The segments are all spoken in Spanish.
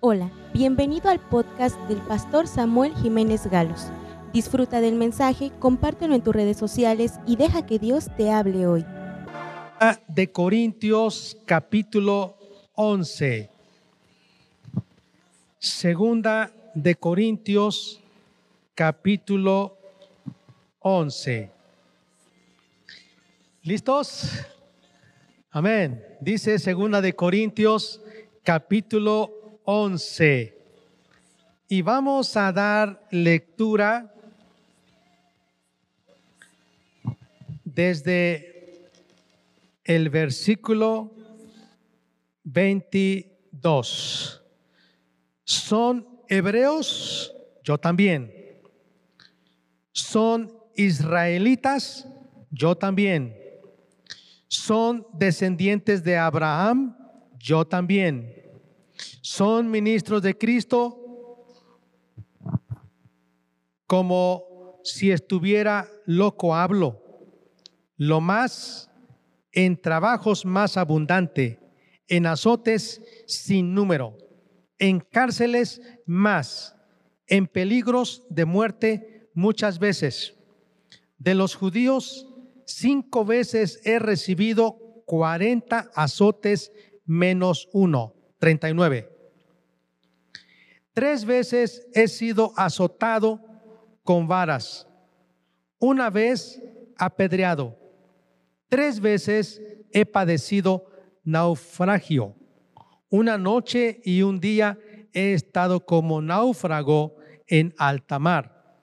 Hola, bienvenido al podcast del pastor Samuel Jiménez Galos. Disfruta del mensaje, compártelo en tus redes sociales y deja que Dios te hable hoy. De Corintios capítulo 11. Segunda de Corintios capítulo 11. ¿Listos? Amén. Dice segunda de Corintios capítulo 11. Y vamos a dar lectura desde el versículo 22. ¿Son hebreos? Yo también. ¿Son israelitas? Yo también. ¿Son descendientes de Abraham? Yo también son ministros de Cristo como si estuviera loco hablo, lo más en trabajos más abundante, en azotes sin número, en cárceles más, en peligros de muerte muchas veces. De los judíos, cinco veces he recibido cuarenta azotes menos uno. 39. Tres veces he sido azotado con varas, una vez apedreado, tres veces he padecido naufragio, una noche y un día he estado como náufrago en alta mar,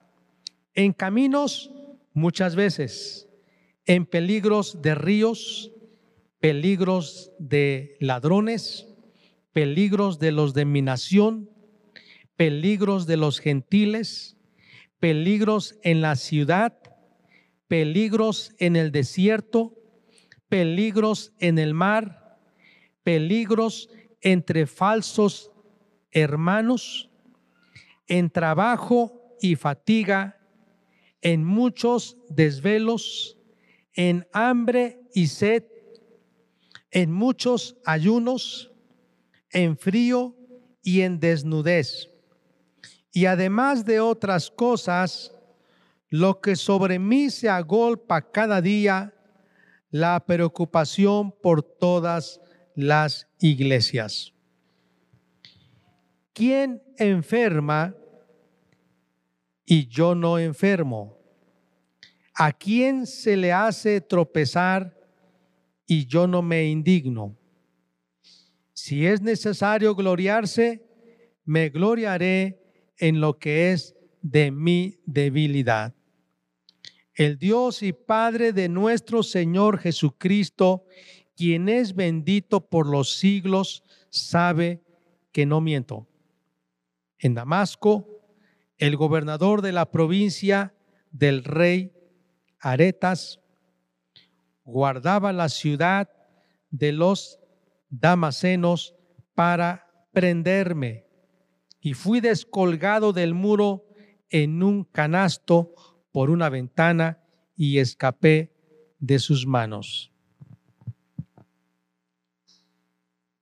en caminos muchas veces, en peligros de ríos, peligros de ladrones, peligros de los de mi nación, peligros de los gentiles, peligros en la ciudad, peligros en el desierto, peligros en el mar, peligros entre falsos hermanos, en trabajo y fatiga, en muchos desvelos, en hambre y sed, en muchos ayunos, en frío y en desnudez. Y además de otras cosas, lo que sobre mí se agolpa cada día, la preocupación por todas las iglesias. ¿Quién enferma y yo no enfermo? ¿A quién se le hace tropezar y yo no me indigno? Si es necesario gloriarse, me gloriaré en lo que es de mi debilidad. El Dios y Padre de nuestro Señor Jesucristo, quien es bendito por los siglos, sabe que no miento. En Damasco, el gobernador de la provincia del rey Aretas guardaba la ciudad de los damasenos para prenderme y fui descolgado del muro en un canasto por una ventana y escapé de sus manos.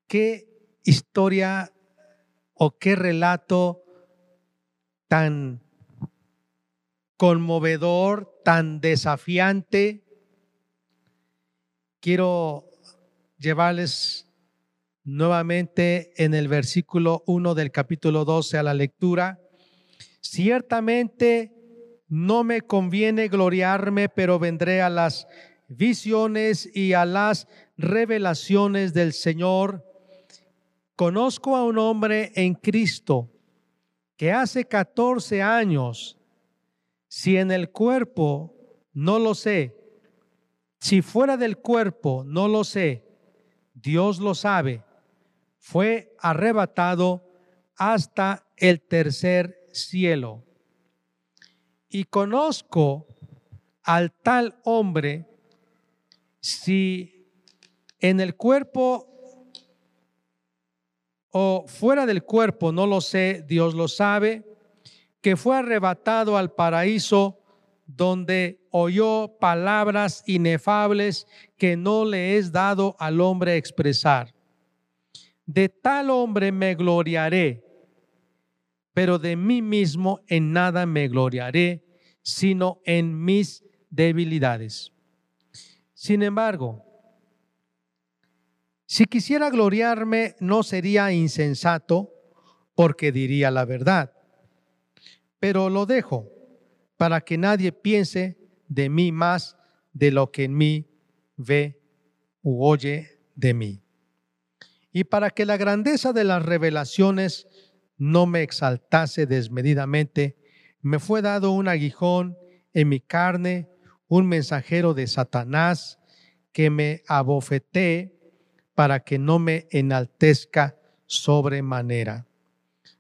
¿Qué historia o qué relato tan conmovedor, tan desafiante? Quiero llevarles nuevamente en el versículo 1 del capítulo 12 a la lectura. Ciertamente no me conviene gloriarme, pero vendré a las visiones y a las revelaciones del Señor. Conozco a un hombre en Cristo que hace 14 años, si en el cuerpo, no lo sé, si fuera del cuerpo, no lo sé, Dios lo sabe fue arrebatado hasta el tercer cielo. Y conozco al tal hombre si en el cuerpo o fuera del cuerpo, no lo sé, Dios lo sabe, que fue arrebatado al paraíso donde oyó palabras inefables que no le es dado al hombre expresar de tal hombre me gloriaré, pero de mí mismo en nada me gloriaré, sino en mis debilidades. Sin embargo, si quisiera gloriarme, no sería insensato, porque diría la verdad. Pero lo dejo para que nadie piense de mí más de lo que en mí ve u oye de mí. Y para que la grandeza de las revelaciones no me exaltase desmedidamente, me fue dado un aguijón en mi carne, un mensajero de Satanás que me abofetee para que no me enaltezca sobremanera.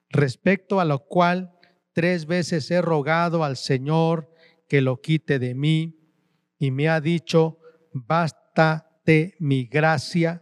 Respecto a lo cual tres veces he rogado al Señor que lo quite de mí y me ha dicho, bástate mi gracia,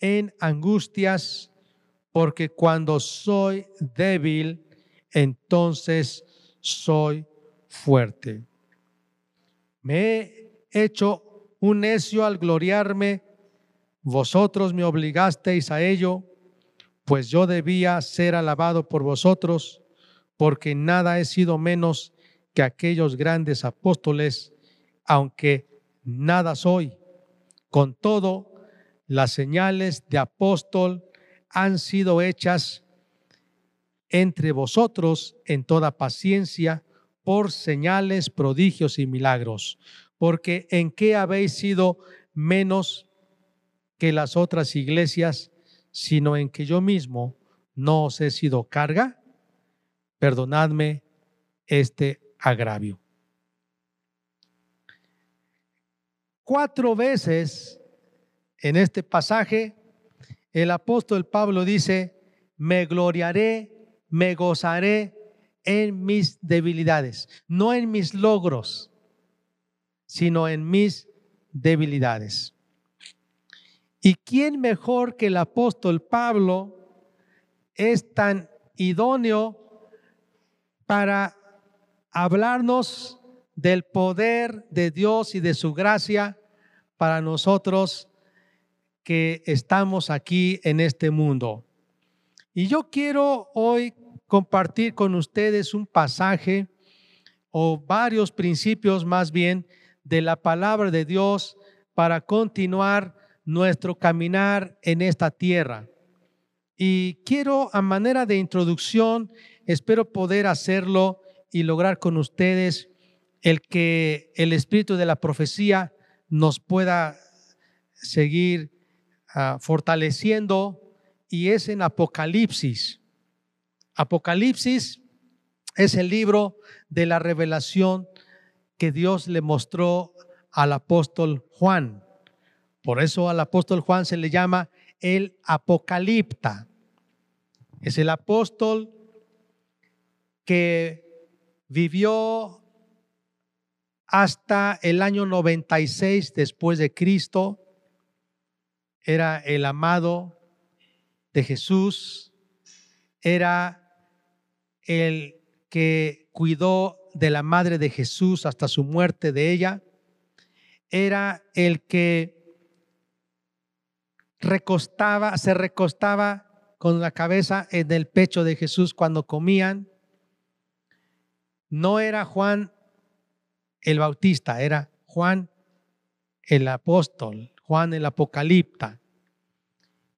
en angustias, porque cuando soy débil, entonces soy fuerte. Me he hecho un necio al gloriarme, vosotros me obligasteis a ello, pues yo debía ser alabado por vosotros, porque nada he sido menos que aquellos grandes apóstoles, aunque nada soy. Con todo, las señales de apóstol han sido hechas entre vosotros en toda paciencia por señales, prodigios y milagros. Porque en qué habéis sido menos que las otras iglesias, sino en que yo mismo no os he sido carga? Perdonadme este agravio. Cuatro veces en este pasaje el apóstol Pablo dice, me gloriaré me gozaré en mis debilidades, no en mis logros, sino en mis debilidades. ¿Y quién mejor que el apóstol Pablo es tan idóneo para hablarnos del poder de Dios y de su gracia para nosotros que estamos aquí en este mundo? Y yo quiero hoy compartir con ustedes un pasaje o varios principios más bien de la palabra de Dios para continuar nuestro caminar en esta tierra. Y quiero a manera de introducción, espero poder hacerlo y lograr con ustedes el que el espíritu de la profecía nos pueda seguir ah, fortaleciendo y es en Apocalipsis. Apocalipsis es el libro de la revelación que Dios le mostró al apóstol Juan. Por eso al apóstol Juan se le llama el apocalipta. Es el apóstol que vivió hasta el año 96 después de Cristo. Era el amado de Jesús, era el que cuidó de la madre de Jesús hasta su muerte de ella, era el que recostaba, se recostaba con la cabeza en el pecho de Jesús cuando comían. No era Juan el Bautista, era Juan el apóstol, Juan el apocalipta.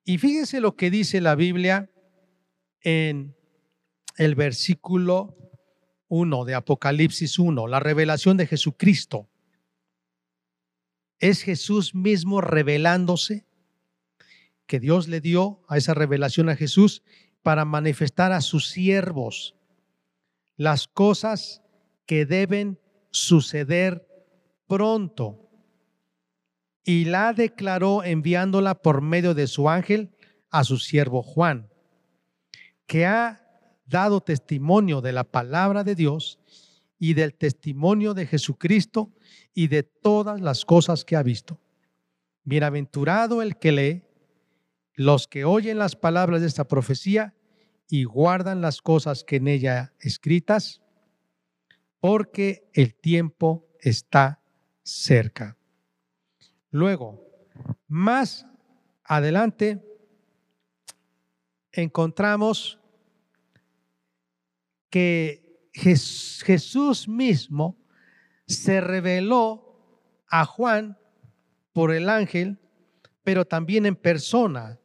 Y fíjense lo que dice la Biblia en el versículo 1 de Apocalipsis 1, la revelación de Jesucristo. Es Jesús mismo revelándose que Dios le dio a esa revelación a Jesús para manifestar a sus siervos las cosas que deben suceder pronto y la declaró enviándola por medio de su ángel a su siervo Juan, que ha dado testimonio de la palabra de Dios y del testimonio de Jesucristo y de todas las cosas que ha visto. Bienaventurado el que lee, los que oyen las palabras de esta profecía y guardan las cosas que en ella escritas, porque el tiempo está cerca. Luego, más adelante, encontramos que Jesús mismo se reveló a Juan por el ángel, pero también en persona.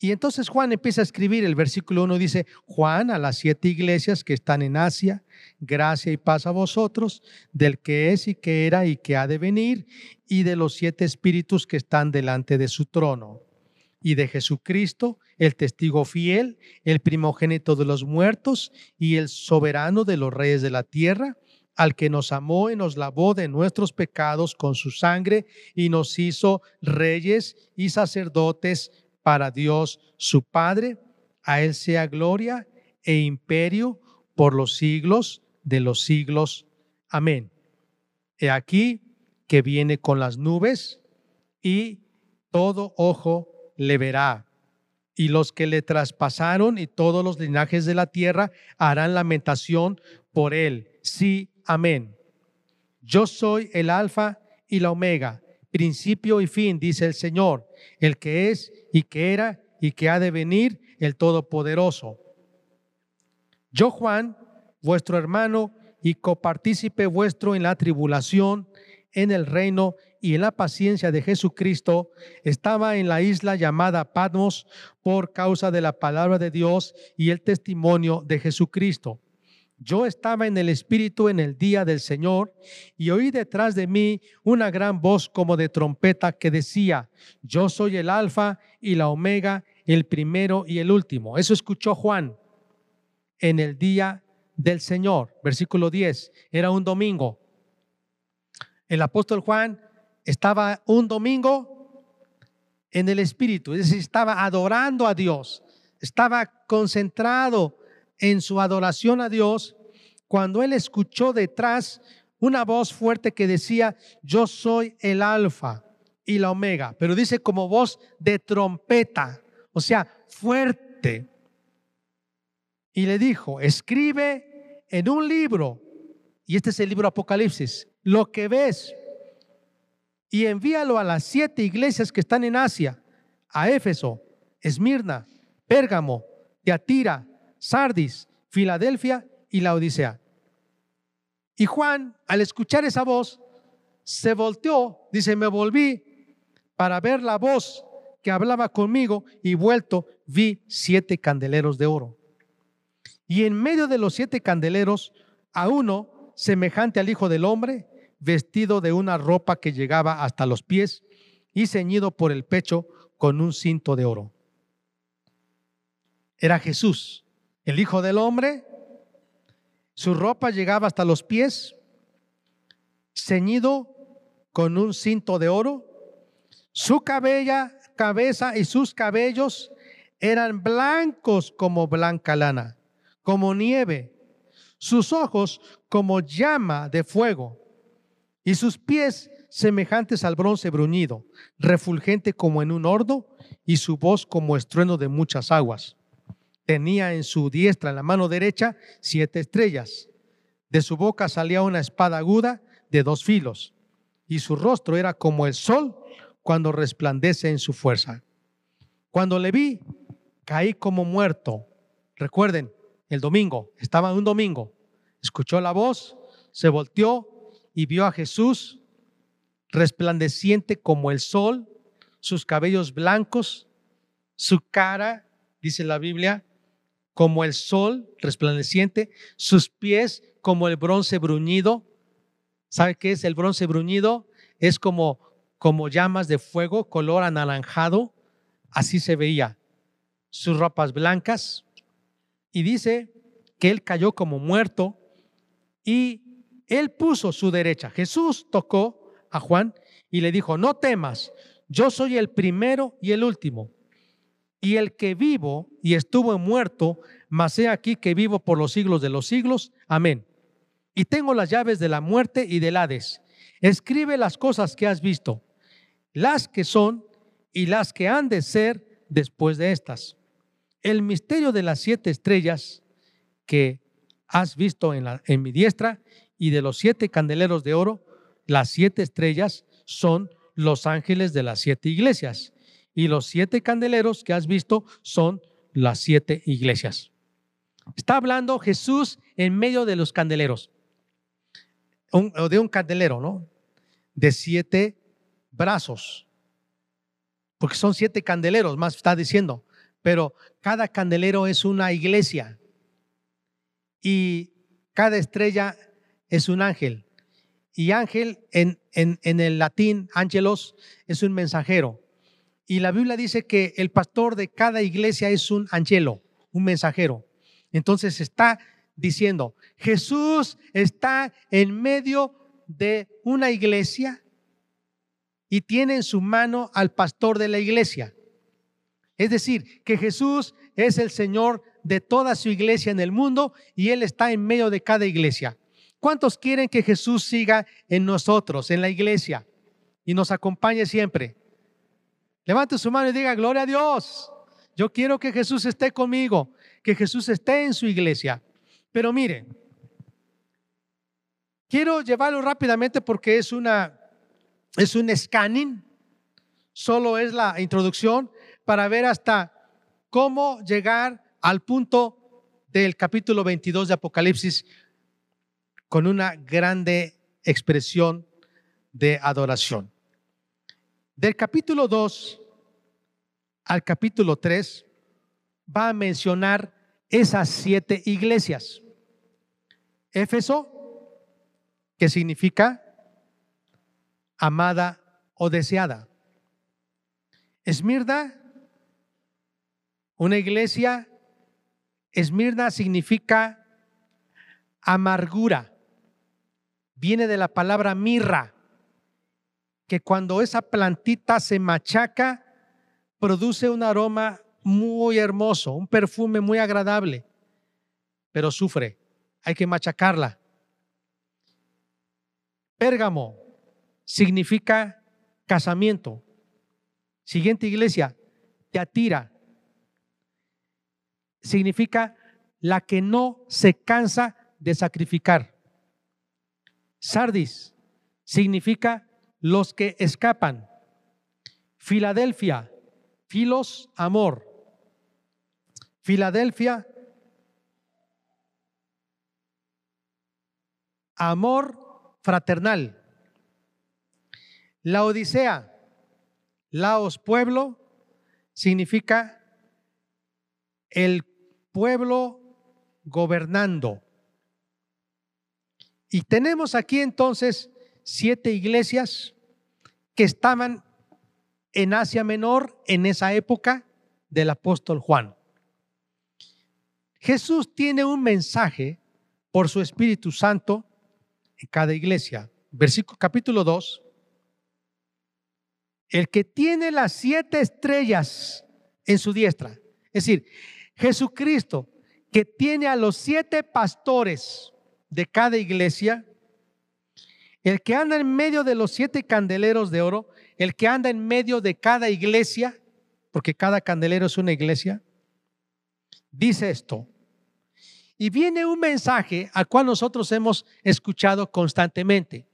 Y entonces Juan empieza a escribir, el versículo 1 dice, Juan a las siete iglesias que están en Asia, gracia y paz a vosotros, del que es y que era y que ha de venir, y de los siete espíritus que están delante de su trono, y de Jesucristo, el testigo fiel, el primogénito de los muertos y el soberano de los reyes de la tierra, al que nos amó y nos lavó de nuestros pecados con su sangre y nos hizo reyes y sacerdotes para Dios su Padre. A Él sea gloria e imperio por los siglos de los siglos. Amén. He aquí que viene con las nubes y todo ojo le verá. Y los que le traspasaron y todos los linajes de la tierra harán lamentación por él. Sí, amén. Yo soy el alfa y la omega, principio y fin, dice el Señor, el que es y que era y que ha de venir, el Todopoderoso. Yo, Juan, vuestro hermano y copartícipe vuestro en la tribulación, en el reino y en la paciencia de Jesucristo, estaba en la isla llamada Patmos por causa de la palabra de Dios y el testimonio de Jesucristo. Yo estaba en el Espíritu en el día del Señor y oí detrás de mí una gran voz como de trompeta que decía, yo soy el alfa y la omega, el primero y el último. Eso escuchó Juan en el día del Señor. Versículo 10, era un domingo. El apóstol Juan estaba un domingo en el Espíritu, es decir, estaba adorando a Dios, estaba concentrado en su adoración a Dios cuando él escuchó detrás una voz fuerte que decía, yo soy el alfa y la omega, pero dice como voz de trompeta, o sea, fuerte. Y le dijo, escribe en un libro, y este es el libro Apocalipsis, lo que ves y envíalo a las siete iglesias que están en Asia, a Éfeso, Esmirna, Pérgamo, Teatira, Sardis, Filadelfia y la Odisea. Y Juan, al escuchar esa voz, se volteó, dice, me volví para ver la voz que hablaba conmigo y vuelto vi siete candeleros de oro. Y en medio de los siete candeleros, a uno semejante al Hijo del Hombre, vestido de una ropa que llegaba hasta los pies y ceñido por el pecho con un cinto de oro. Era Jesús el Hijo del Hombre, su ropa llegaba hasta los pies, ceñido con un cinto de oro, su cabella, cabeza y sus cabellos eran blancos como blanca lana, como nieve, sus ojos como llama de fuego y sus pies semejantes al bronce bruñido, refulgente como en un horno y su voz como estruendo de muchas aguas tenía en su diestra, en la mano derecha, siete estrellas. De su boca salía una espada aguda de dos filos, y su rostro era como el sol cuando resplandece en su fuerza. Cuando le vi, caí como muerto. Recuerden, el domingo, estaba un domingo, escuchó la voz, se volteó y vio a Jesús resplandeciente como el sol, sus cabellos blancos, su cara, dice la Biblia, como el sol resplandeciente, sus pies como el bronce bruñido. ¿Sabe qué es el bronce bruñido? Es como, como llamas de fuego, color anaranjado. Así se veía. Sus ropas blancas. Y dice que él cayó como muerto y él puso su derecha. Jesús tocó a Juan y le dijo, no temas, yo soy el primero y el último y el que vivo y estuvo muerto, mas he aquí que vivo por los siglos de los siglos. Amén. Y tengo las llaves de la muerte y del Hades. Escribe las cosas que has visto, las que son y las que han de ser después de estas. El misterio de las siete estrellas que has visto en, la, en mi diestra y de los siete candeleros de oro, las siete estrellas son los ángeles de las siete iglesias y los siete candeleros que has visto son las siete iglesias. Está hablando Jesús en medio de los candeleros, o de un candelero, ¿no? De siete brazos, porque son siete candeleros, más está diciendo, pero cada candelero es una iglesia y cada estrella es un ángel. Y ángel en, en, en el latín, ángelos, es un mensajero. Y la Biblia dice que el pastor de cada iglesia es un angelo, un mensajero. Entonces está diciendo, Jesús está en medio de una iglesia y tiene en su mano al pastor de la iglesia. Es decir, que Jesús es el Señor de toda su iglesia en el mundo y Él está en medio de cada iglesia. ¿Cuántos quieren que Jesús siga en nosotros, en la iglesia, y nos acompañe siempre? Levante su mano y diga, gloria a Dios. Yo quiero que Jesús esté conmigo, que Jesús esté en su iglesia. Pero mire, quiero llevarlo rápidamente porque es una es un scanning, solo es la introducción para ver hasta cómo llegar al punto del capítulo 22 de Apocalipsis con una grande expresión de adoración. Del capítulo 2 al capítulo 3 va a mencionar esas siete iglesias. Éfeso, que significa amada o deseada. Esmirna, una iglesia, Esmirna significa amargura. Viene de la palabra mirra que cuando esa plantita se machaca, produce un aroma muy hermoso, un perfume muy agradable, pero sufre, hay que machacarla. Pérgamo significa casamiento. Siguiente iglesia, Teatira, significa la que no se cansa de sacrificar. Sardis significa los que escapan. Filadelfia, filos, amor. Filadelfia, amor fraternal. La Odisea, Laos, pueblo, significa el pueblo gobernando. Y tenemos aquí entonces siete iglesias que estaban en Asia Menor en esa época del apóstol Juan. Jesús tiene un mensaje por su Espíritu Santo en cada iglesia. Versículo capítulo 2. El que tiene las siete estrellas en su diestra. Es decir, Jesucristo que tiene a los siete pastores de cada iglesia el que anda en medio de los siete candeleros de oro, el que anda en medio de cada iglesia, porque cada candelero es una iglesia, dice esto. Y viene un mensaje al cual nosotros hemos escuchado constantemente.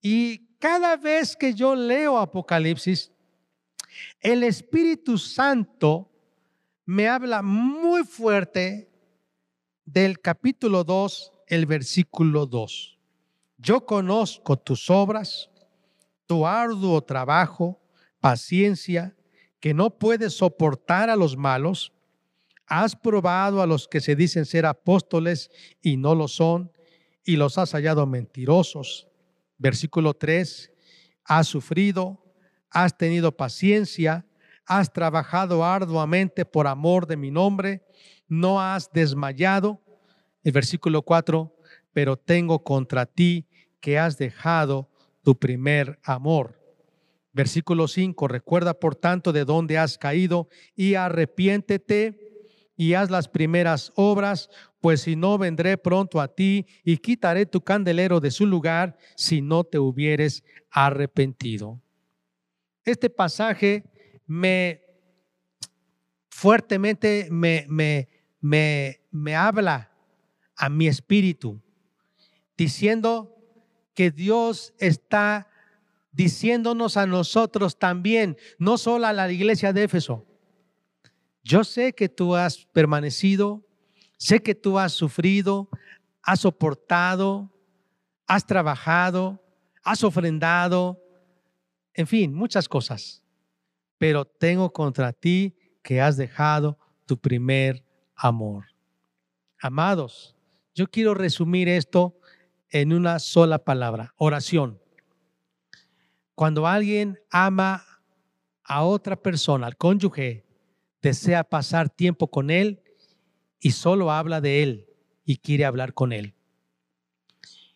Y cada vez que yo leo Apocalipsis, el Espíritu Santo me habla muy fuerte del capítulo 2, el versículo 2. Yo conozco tus obras, tu arduo trabajo, paciencia, que no puedes soportar a los malos. Has probado a los que se dicen ser apóstoles y no lo son, y los has hallado mentirosos. Versículo 3, has sufrido, has tenido paciencia, has trabajado arduamente por amor de mi nombre, no has desmayado. El versículo 4, pero tengo contra ti que has dejado tu primer amor. Versículo 5, recuerda por tanto de dónde has caído y arrepiéntete y haz las primeras obras, pues si no vendré pronto a ti y quitaré tu candelero de su lugar si no te hubieres arrepentido. Este pasaje me fuertemente me, me, me, me habla a mi espíritu, diciendo que Dios está diciéndonos a nosotros también, no solo a la iglesia de Éfeso. Yo sé que tú has permanecido, sé que tú has sufrido, has soportado, has trabajado, has ofrendado, en fin, muchas cosas. Pero tengo contra ti que has dejado tu primer amor. Amados, yo quiero resumir esto en una sola palabra, oración. Cuando alguien ama a otra persona, al cónyuge, desea pasar tiempo con él y solo habla de él y quiere hablar con él.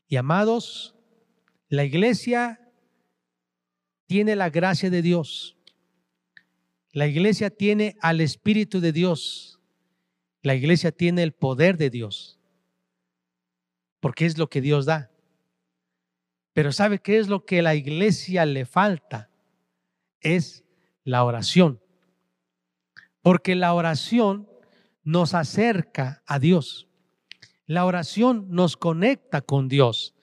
Y amados, la iglesia tiene la gracia de Dios. La iglesia tiene al Espíritu de Dios. La iglesia tiene el poder de Dios. Porque es lo que Dios da. Pero ¿sabe qué es lo que la iglesia le falta? Es la oración. Porque la oración nos acerca a Dios. La oración nos conecta con Dios.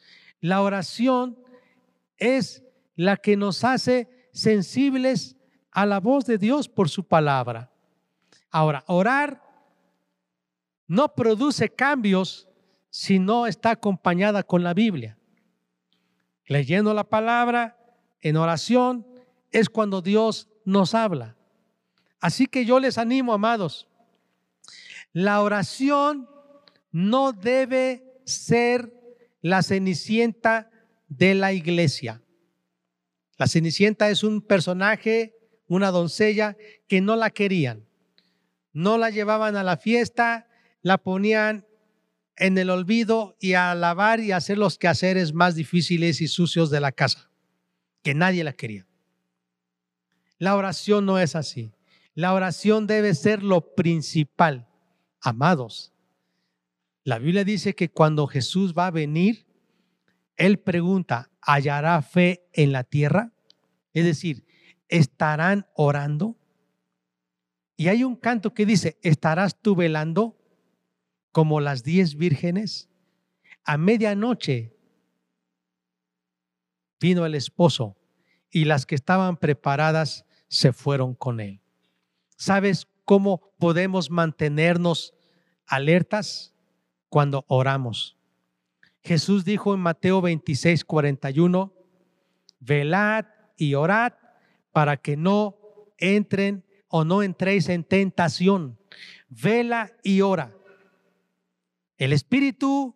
La oración es la que nos hace sensibles a la voz de Dios por su palabra. Ahora, orar no produce cambios si no está acompañada con la Biblia. Leyendo la palabra en oración es cuando Dios nos habla. Así que yo les animo, amados, la oración no debe ser la cenicienta de la iglesia. La cenicienta es un personaje, una doncella que no la querían. No la llevaban a la fiesta, la ponían en el olvido y a lavar y hacer los quehaceres más difíciles y sucios de la casa, que nadie la quería. La oración no es así. La oración debe ser lo principal. Amados, la Biblia dice que cuando Jesús va a venir, Él pregunta, ¿hallará fe en la tierra? Es decir, ¿estarán orando? Y hay un canto que dice, ¿estarás tú velando como las diez vírgenes? A medianoche vino el esposo y las que estaban preparadas se fueron con él. ¿Sabes cómo podemos mantenernos alertas? Cuando oramos. Jesús dijo en Mateo 26, 41, velad y orad para que no entren o no entréis en tentación. Vela y ora. El Espíritu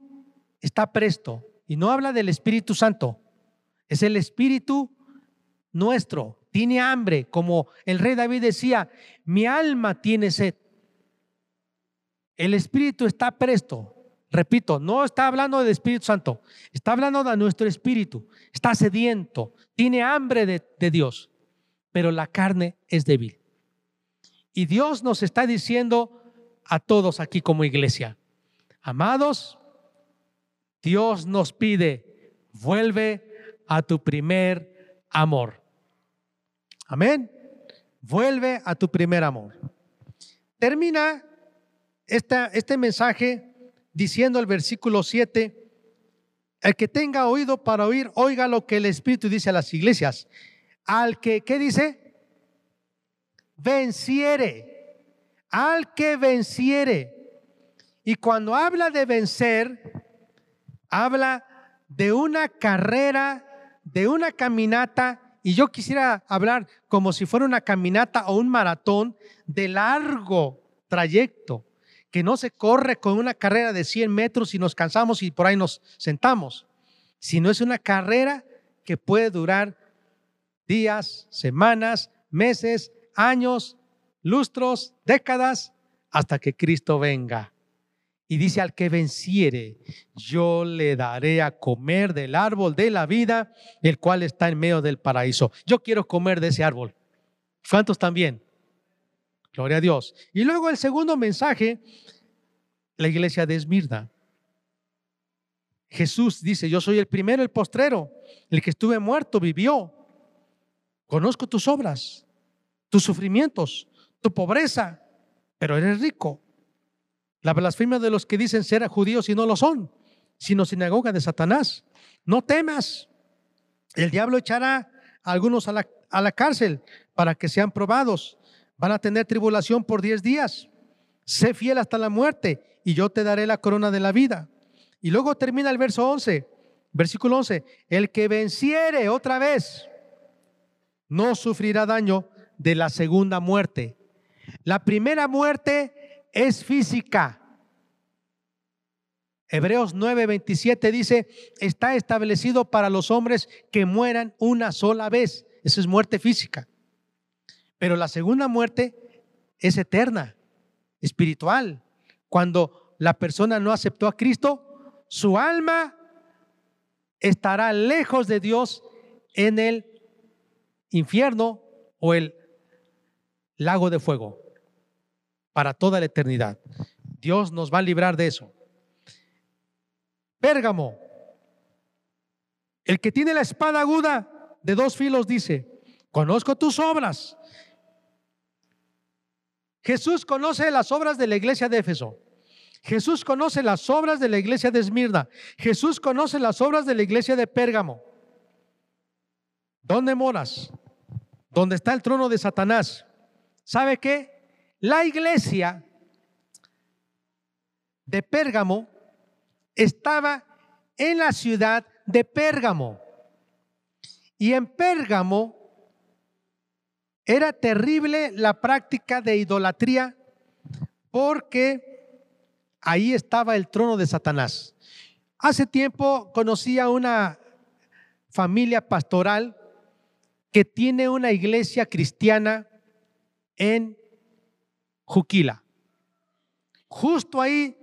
está presto y no habla del Espíritu Santo. Es el Espíritu nuestro. Tiene hambre, como el rey David decía, mi alma tiene sed. El Espíritu está presto. Repito, no está hablando del Espíritu Santo, está hablando de nuestro espíritu. Está sediento, tiene hambre de, de Dios, pero la carne es débil. Y Dios nos está diciendo a todos aquí como iglesia, amados, Dios nos pide, vuelve a tu primer amor. Amén. Vuelve a tu primer amor. Termina esta, este mensaje diciendo el versículo 7, el que tenga oído para oír, oiga lo que el Espíritu dice a las iglesias. Al que, ¿qué dice? Venciere. Al que venciere. Y cuando habla de vencer, habla de una carrera, de una caminata, y yo quisiera hablar como si fuera una caminata o un maratón de largo trayecto que no se corre con una carrera de 100 metros y nos cansamos y por ahí nos sentamos, sino es una carrera que puede durar días, semanas, meses, años, lustros, décadas, hasta que Cristo venga. Y dice, al que venciere, yo le daré a comer del árbol de la vida, el cual está en medio del paraíso. Yo quiero comer de ese árbol. ¿Cuántos también? Gloria a Dios. Y luego el segundo mensaje, la iglesia de Esmirna. Jesús dice, yo soy el primero, el postrero, el que estuve muerto, vivió. Conozco tus obras, tus sufrimientos, tu pobreza, pero eres rico. La blasfemia de los que dicen ser judíos y no lo son, sino sinagoga de Satanás. No temas. El diablo echará a algunos a la, a la cárcel para que sean probados. Van a tener tribulación por diez días. Sé fiel hasta la muerte y yo te daré la corona de la vida. Y luego termina el verso 11, versículo 11. El que venciere otra vez no sufrirá daño de la segunda muerte. La primera muerte es física. Hebreos 9:27 dice, está establecido para los hombres que mueran una sola vez. Esa es muerte física. Pero la segunda muerte es eterna, espiritual. Cuando la persona no aceptó a Cristo, su alma estará lejos de Dios en el infierno o el lago de fuego para toda la eternidad. Dios nos va a librar de eso. Pérgamo, el que tiene la espada aguda de dos filos dice, conozco tus obras. Jesús conoce las obras de la iglesia de Éfeso. Jesús conoce las obras de la iglesia de Esmirna. Jesús conoce las obras de la iglesia de Pérgamo. ¿Dónde moras? ¿Dónde está el trono de Satanás? ¿Sabe qué? La iglesia de Pérgamo estaba en la ciudad de Pérgamo. Y en Pérgamo era terrible la práctica de idolatría porque ahí estaba el trono de Satanás. Hace tiempo conocí a una familia pastoral que tiene una iglesia cristiana en Juquila. Justo ahí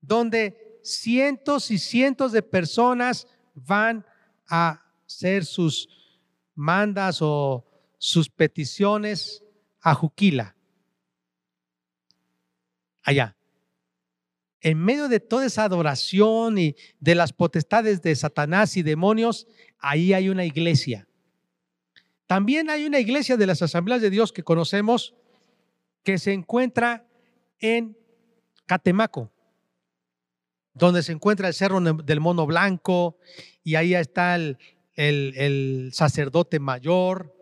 donde cientos y cientos de personas van a hacer sus mandas o sus peticiones a Juquila. Allá. En medio de toda esa adoración y de las potestades de Satanás y demonios, ahí hay una iglesia. También hay una iglesia de las asambleas de Dios que conocemos que se encuentra en Catemaco, donde se encuentra el Cerro del Mono Blanco y ahí está el, el, sacerdote mayor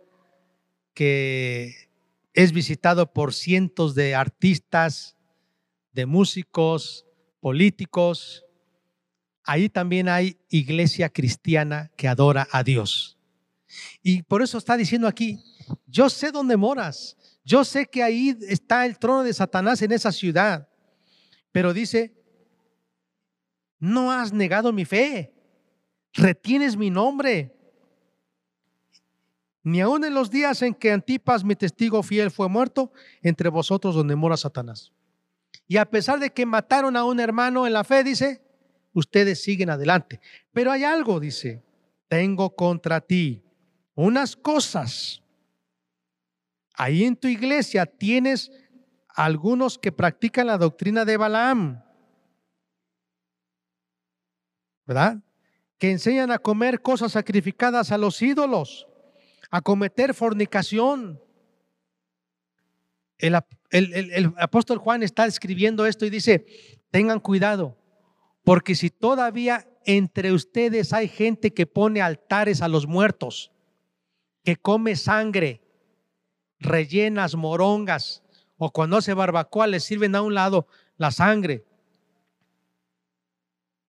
que es visitado por cientos de artistas, de músicos, políticos. Ahí también hay iglesia cristiana que adora a Dios. Y por eso está diciendo aquí, yo sé dónde moras, yo sé que ahí está el trono de Satanás en esa ciudad, pero dice, no has negado mi fe, retienes mi nombre. Ni aun en los días en que Antipas, mi testigo fiel, fue muerto, entre vosotros donde mora Satanás. Y a pesar de que mataron a un hermano en la fe, dice, ustedes siguen adelante. Pero hay algo, dice, tengo contra ti unas cosas Ahí en tu iglesia tienes algunos que practican la doctrina de Balaam, ¿verdad? Que enseñan a comer cosas sacrificadas a los ídolos, a cometer fornicación. El, el, apóstol Juan está escribiendo esto y dice, tengan cuidado, porque si todavía entre ustedes hay gente que pone altares a los muertos, que come sangre, rellenas, morongas, o cuando hace barbacoa le sirven a un lado la sangre.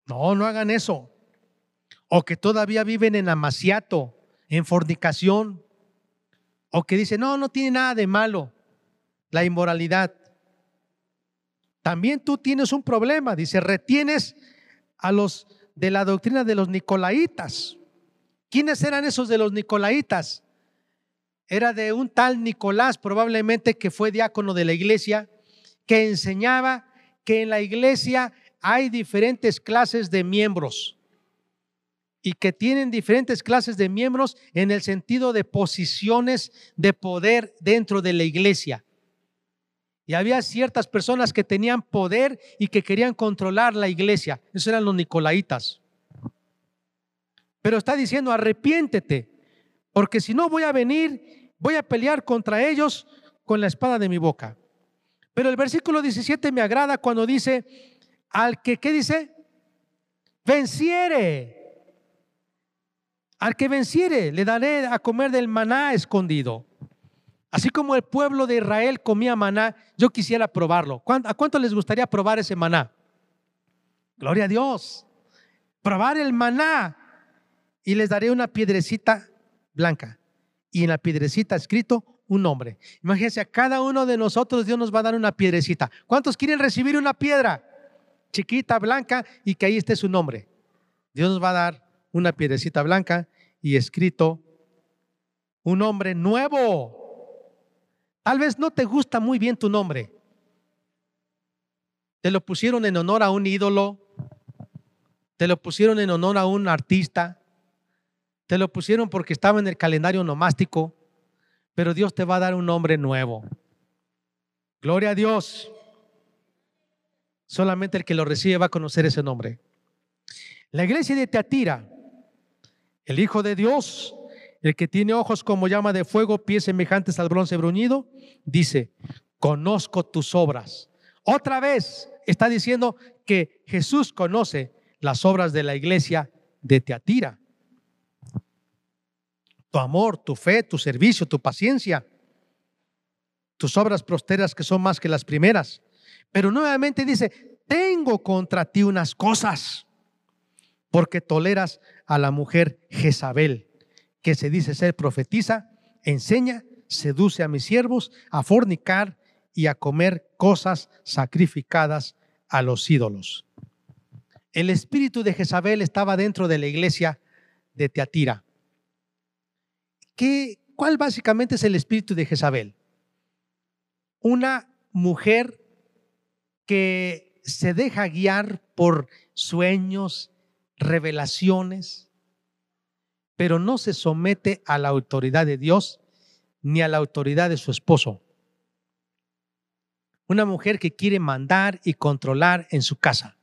No, no hagan eso. O que todavía viven en amaciato, en fornicación. O que dicen, no, no tiene nada de malo la inmoralidad. También tú tienes un problema, dice, retienes a los de la doctrina de los nicolaitas. ¿Quiénes eran esos de los nicolaitas? Era de un tal Nicolás, probablemente que fue diácono de la iglesia, que enseñaba que en la iglesia hay diferentes clases de miembros y que tienen diferentes clases de miembros en el sentido de posiciones de poder dentro de la iglesia. Y había ciertas personas que tenían poder y que querían controlar la iglesia. Esos eran los nicolaitas. Pero está diciendo, arrepiéntete, porque si no voy a venir, voy a pelear contra ellos con la espada de mi boca. Pero el versículo 17 me agrada cuando dice, al que, ¿qué dice? Venciere. Al que venciere, le daré a comer del maná escondido. Así como el pueblo de Israel comía maná, yo quisiera probarlo. ¿A cuánto les gustaría probar ese maná? Gloria a Dios. Probar el maná. Y les daré una piedrecita blanca. Y en la piedrecita escrito un nombre. Imagínense, a cada uno de nosotros Dios nos va a dar una piedrecita. ¿Cuántos quieren recibir una piedra? Chiquita, blanca, y que ahí esté su nombre. Dios nos va a dar una piedrecita blanca y escrito un nombre nuevo Tal vez no te gusta muy bien tu nombre. Te lo pusieron en honor a un ídolo. Te lo pusieron en honor a un artista. Te lo pusieron porque estaba en el calendario nomástico. Pero Dios te va a dar un nombre nuevo. Gloria a Dios. Solamente el que lo recibe va a conocer ese nombre. La iglesia de Teatira, el Hijo de Dios, el que tiene ojos como llama de fuego, pies semejantes al bronce bruñido, dice, conozco tus obras. Otra vez está diciendo que Jesús conoce las obras de la iglesia de Teatira. Tu amor, tu fe, tu servicio, tu paciencia, tus obras prosteras que son más que las primeras. Pero nuevamente dice, tengo contra ti unas cosas, porque toleras a la mujer Jezabel que se dice ser profetiza, enseña, seduce a mis siervos a fornicar y a comer cosas sacrificadas a los ídolos. El espíritu de Jezabel estaba dentro de la iglesia de Teatira. ¿Qué, ¿Cuál básicamente es el espíritu de Jezabel? Una mujer que se deja guiar por sueños, revelaciones, pero no se somete a la autoridad de Dios ni a la autoridad de su esposo. Una mujer que quiere mandar y controlar en su casa.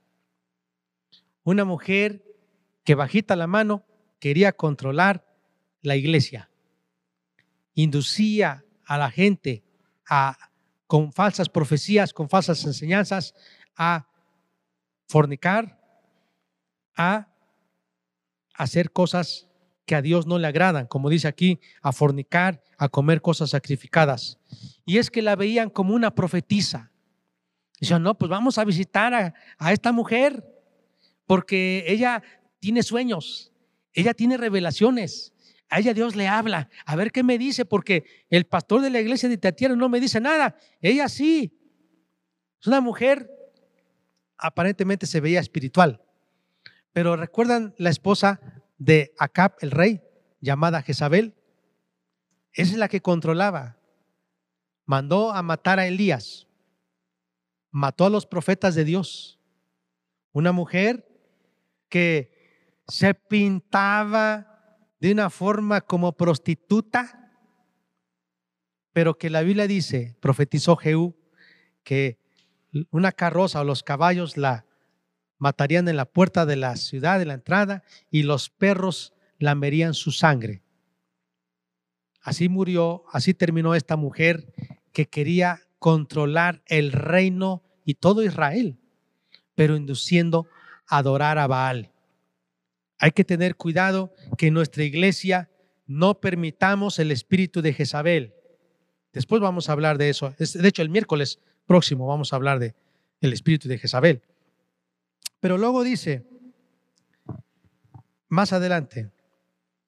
Una mujer que bajita la mano quería controlar la iglesia. Inducía a la gente a, con falsas profecías, con falsas enseñanzas, a fornicar, a hacer cosas que a Dios no le agradan, como dice aquí, a fornicar, a comer cosas sacrificadas. Y es que la veían como una profetisa. Dicen, no, pues vamos a visitar a, a esta mujer, porque ella tiene sueños, ella tiene revelaciones, a ella Dios le habla, a ver qué me dice, porque el pastor de la iglesia de Teatira no me dice nada, ella sí. Es una mujer, aparentemente se veía espiritual, pero recuerdan la esposa de Acab, el rey, llamada Jezabel. Esa es la que controlaba. Mandó a matar a Elías. Mató a los profetas de Dios. Una mujer que se pintaba de una forma como prostituta, pero que la Biblia dice, profetizó Jehú, que una carroza o los caballos la matarían en la puerta de la ciudad, de la entrada, y los perros lamerían su sangre. Así murió, así terminó esta mujer que quería controlar el reino y todo Israel, pero induciendo a adorar a Baal. Hay que tener cuidado que en nuestra iglesia no permitamos el espíritu de Jezabel. Después vamos a hablar de eso. De hecho, el miércoles próximo vamos a hablar de el espíritu de Jezabel. Pero luego dice, más adelante,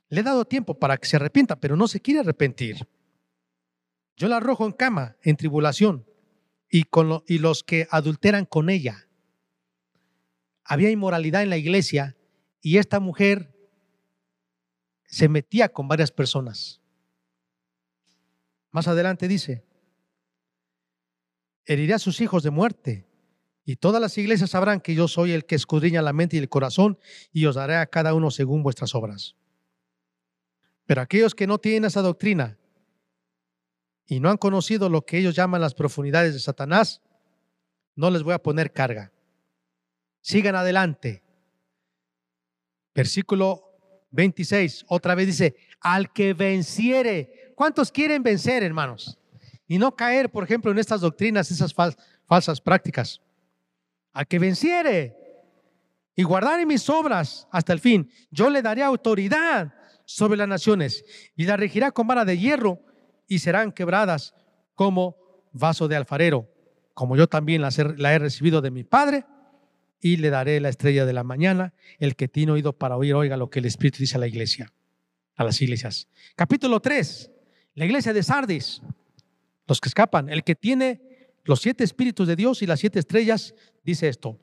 le he dado tiempo para que se arrepienta, pero no se quiere arrepentir. Yo la arrojo en cama, en tribulación, y, con y los que adulteran con ella. Había inmoralidad en la iglesia y esta mujer se metía con varias personas. Más adelante dice, herirá a sus hijos de muerte Y todas las iglesias sabrán que yo soy el que escudriña la mente y el corazón y os daré a cada uno según vuestras obras. Pero aquellos que no tienen esa doctrina y no han conocido lo que ellos llaman las profundidades de Satanás, no les voy a poner carga. Sigan adelante. Versículo 26, otra vez dice, al que venciere. ¿Cuántos quieren vencer, hermanos? Y no caer, por ejemplo, en estas doctrinas, esas falsas prácticas. Al que venciere y guardare mis obras hasta el fin, yo le daré autoridad sobre las naciones y la regirá con vara de hierro y serán quebradas como vaso de alfarero, como yo también la he recibido de mi Padre y le daré la estrella de la mañana. El que tiene oído para oír, oiga lo que el Espíritu dice a la iglesia, a las iglesias. Capítulo 3, la iglesia de Sardis, los que escapan, el que tiene los siete espíritus de Dios y las siete estrellas, dice esto.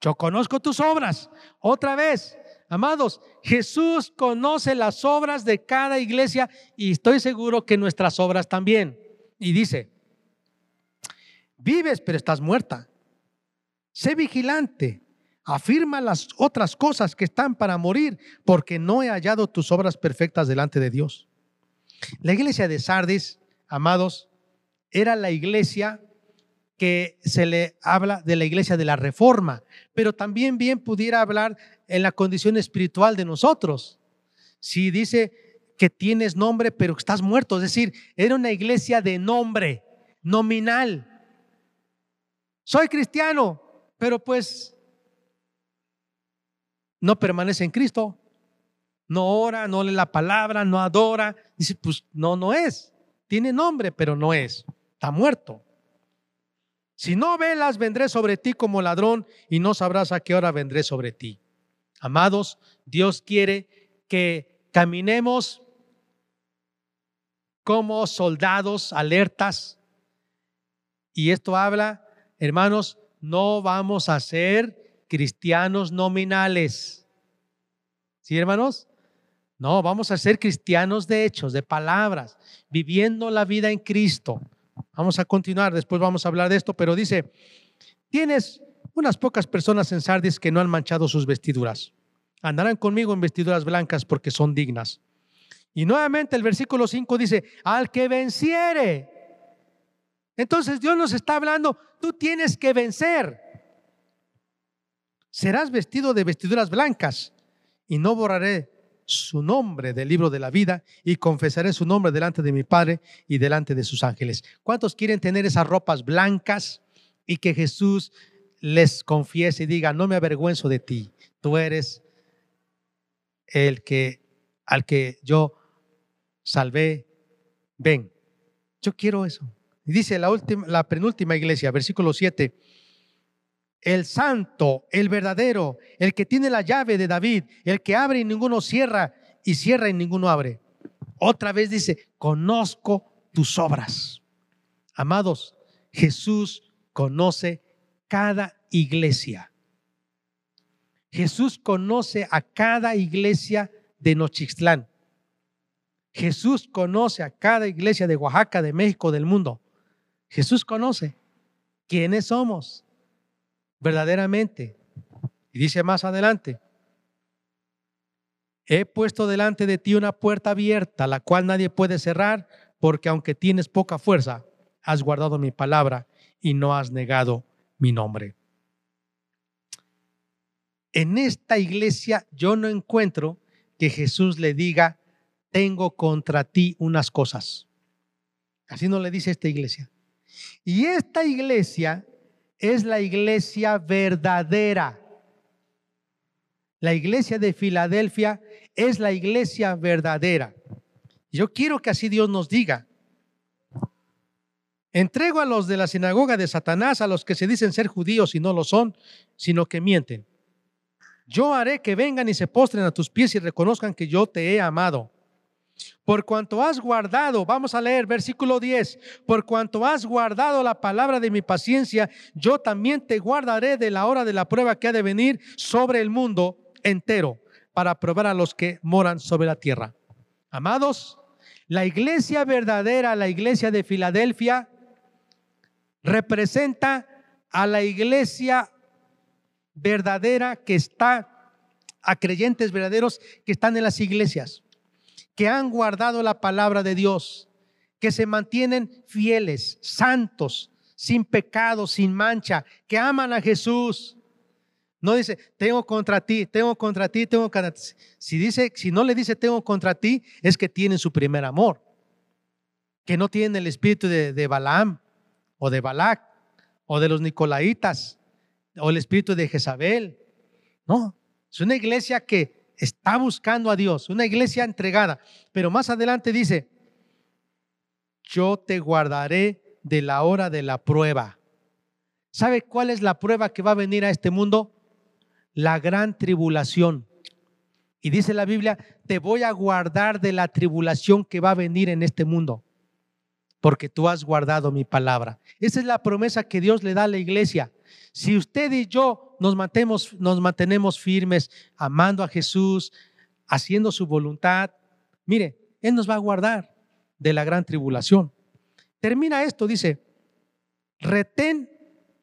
Yo conozco tus obras. Otra vez, amados, Jesús conoce las obras de cada iglesia y estoy seguro que nuestras obras también. Y dice, vives pero estás muerta Sé vigilante. Afirma las otras cosas que están para morir, porque no he hallado tus obras perfectas delante de Dios. La iglesia de Sardis, amados, era la iglesia que se le habla de la iglesia de la reforma, pero también bien pudiera hablar en la condición espiritual de nosotros. Si dice que tienes nombre, pero estás muerto, es decir, era una iglesia de nombre, nominal. Soy cristiano, pero pues no permanece en Cristo, no ora, no lee la palabra, no adora. Dice, pues no, no es. Tiene nombre, pero no es. Está muerto. Si no velas, vendré sobre ti como ladrón y no sabrás a qué hora vendré sobre ti. Amados, Dios quiere que caminemos como soldados alertas. Y esto habla, hermanos, no vamos a ser cristianos nominales. ¿Sí, hermanos? No, vamos a ser cristianos de hechos, de palabras, viviendo la vida en Cristo. Vamos a continuar, después vamos a hablar de esto, pero dice, tienes unas pocas personas en Sardis que no han manchado sus vestiduras. Andarán conmigo en vestiduras blancas porque son dignas. Y nuevamente el versículo 5 dice, al que venciere, entonces Dios nos está hablando, tú tienes que vencer. Serás vestido de vestiduras blancas y no borraré su nombre del libro de la vida y confesaré su nombre delante de mi Padre y delante de sus ángeles. ¿Cuántos quieren tener esas ropas blancas y que Jesús les confiese y diga, no me avergüenzo de ti, tú eres el que al que yo salvé, ven. Yo quiero eso. Y dice la, última, la penúltima iglesia, versículo 7, el santo, el verdadero, el que tiene la llave de David, el que abre y ninguno cierra, y cierra y ninguno abre. Otra vez dice, conozco tus obras. Amados, Jesús conoce cada iglesia. Jesús conoce a cada iglesia de Nochixtlán. Jesús conoce a cada iglesia de Oaxaca, de México, del mundo. Jesús conoce quiénes somos verdaderamente. Y dice más adelante, he puesto delante de ti una puerta abierta, la cual nadie puede cerrar, porque aunque tienes poca fuerza, has guardado mi palabra y no has negado mi nombre. En esta iglesia yo no encuentro que Jesús le diga, tengo contra ti unas cosas. Así no le dice esta iglesia. Y esta iglesia es la iglesia verdadera. La iglesia de Filadelfia es la iglesia verdadera. Yo quiero que así Dios nos diga. Entrego a los de la sinagoga de Satanás, a los que se dicen ser judíos y no lo son, sino que mienten. Yo haré que vengan y se postren a tus pies y reconozcan que yo te he amado. Por cuanto has guardado, vamos a leer versículo 10, por cuanto has guardado la palabra de mi paciencia, yo también te guardaré de la hora de la prueba que ha de venir sobre el mundo entero para probar a los que moran sobre la tierra. Amados, la iglesia verdadera, la iglesia de Filadelfia, representa a la iglesia verdadera que está, a creyentes verdaderos que están en las iglesias, que han guardado la palabra de Dios, que se mantienen fieles, santos, sin pecado, sin mancha, que aman a Jesús. No dice, tengo contra ti, tengo contra ti, tengo contra ti. Si, dice, si no le dice, tengo contra ti, es que tienen su primer amor. Que no tienen el espíritu de, de Balaam o de Balac o de los Nicolaitas o el espíritu de Jezabel. No, es una iglesia que está buscando a Dios, una iglesia entregada. Pero más adelante dice, yo te guardaré de la hora de la prueba. ¿Sabe cuál es la prueba que va a venir a este mundo? La gran tribulación. Y dice la Biblia, te voy a guardar de la tribulación que va a venir en este mundo, porque tú has guardado mi palabra. Esa es la promesa que Dios le da a la iglesia. Si usted y yo nos mantenemos, nos mantenemos firmes, amando a Jesús, haciendo su voluntad, mire, Él nos va a guardar de la gran tribulación. Termina esto, dice, retén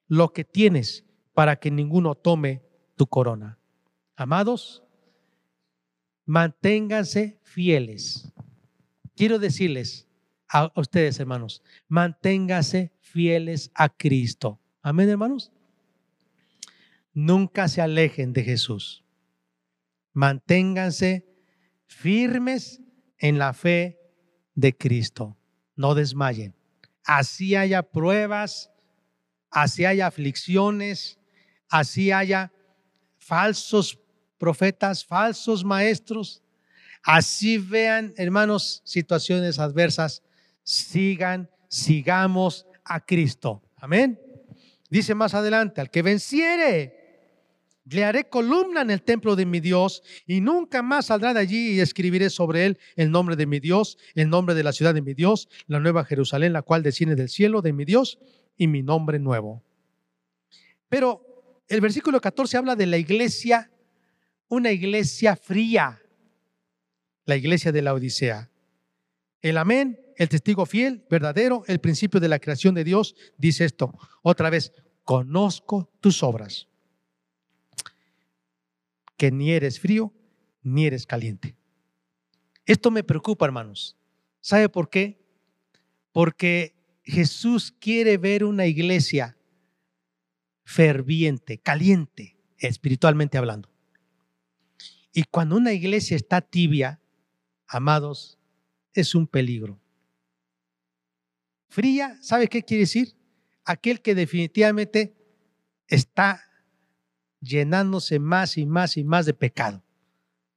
lo que tienes para que ninguno tome tu corona. Amados, manténganse fieles. Quiero decirles a ustedes, hermanos, manténganse fieles a Cristo. Amén, hermanos. Nunca se alejen de Jesús. Manténganse firmes en la fe de Cristo. No desmayen así haya pruebas, así haya aflicciones, así haya falsos profetas, falsos maestros, así vean, hermanos, situaciones adversas, sigan, sigamos a Cristo. Amén. Dice más adelante, al que venciere, le haré columna en el templo de mi Dios y nunca más saldrá de allí y escribiré sobre él el nombre de mi Dios, el nombre de la ciudad de mi Dios, la nueva Jerusalén, la cual desciende del cielo de mi Dios y mi nombre nuevo. Pero el versículo 14 habla de la iglesia, una iglesia fría, la iglesia de la Odisea. El amén, el testigo fiel, verdadero, el principio de la creación de Dios, dice esto otra vez, conozco tus obras que ni eres frío ni eres caliente. Esto me preocupa, hermanos. ¿Sabe por qué? Porque Jesús quiere ver una iglesia ferviente, caliente, espiritualmente hablando. Y cuando una iglesia está tibia, amados, es un peligro. Fría, ¿sabe qué quiere decir? Aquel que definitivamente está llenándose más y más y más de pecado.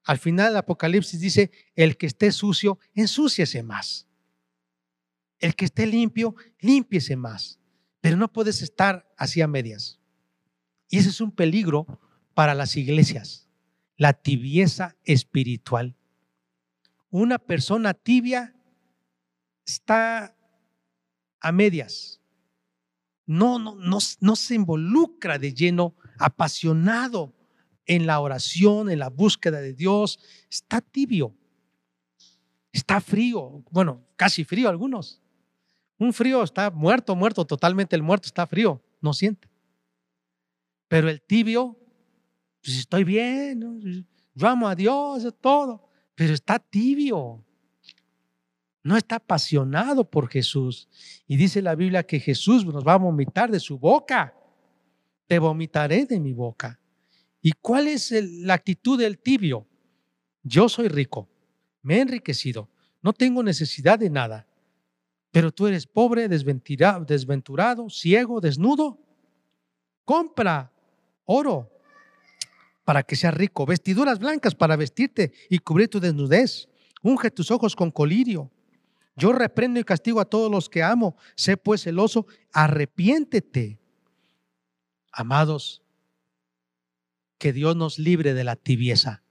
Al final el Apocalipsis dice, el que esté sucio, ensúciese más. El que esté limpio, límpiese más. Pero no puedes estar así a medias. Y ese es un peligro para las iglesias, la tibieza espiritual. Una persona tibia está a medias. No, no, no, no se involucra de lleno apasionado en la oración, en la búsqueda de Dios, está tibio, está frío, bueno, casi frío algunos. Un frío está muerto, muerto, totalmente el muerto está frío, no siente. Pero el tibio, pues estoy bien, yo amo a Dios, todo, pero está tibio. No está apasionado por Jesús. Y dice la Biblia que Jesús nos va a vomitar de su boca te vomitaré de mi boca. ¿Y cuál es la actitud del tibio? Yo soy rico, me he enriquecido, no tengo necesidad de nada, pero tú eres pobre, desventurado, desventurado ciego, desnudo. Compra oro para que seas rico, vestiduras blancas para vestirte y cubrir tu desnudez. Unge tus ojos con colirio. Yo reprendo y castigo a todos los que amo. Sé pues celoso, arrepiéntete Amados, que Dios nos libre de la tibieza.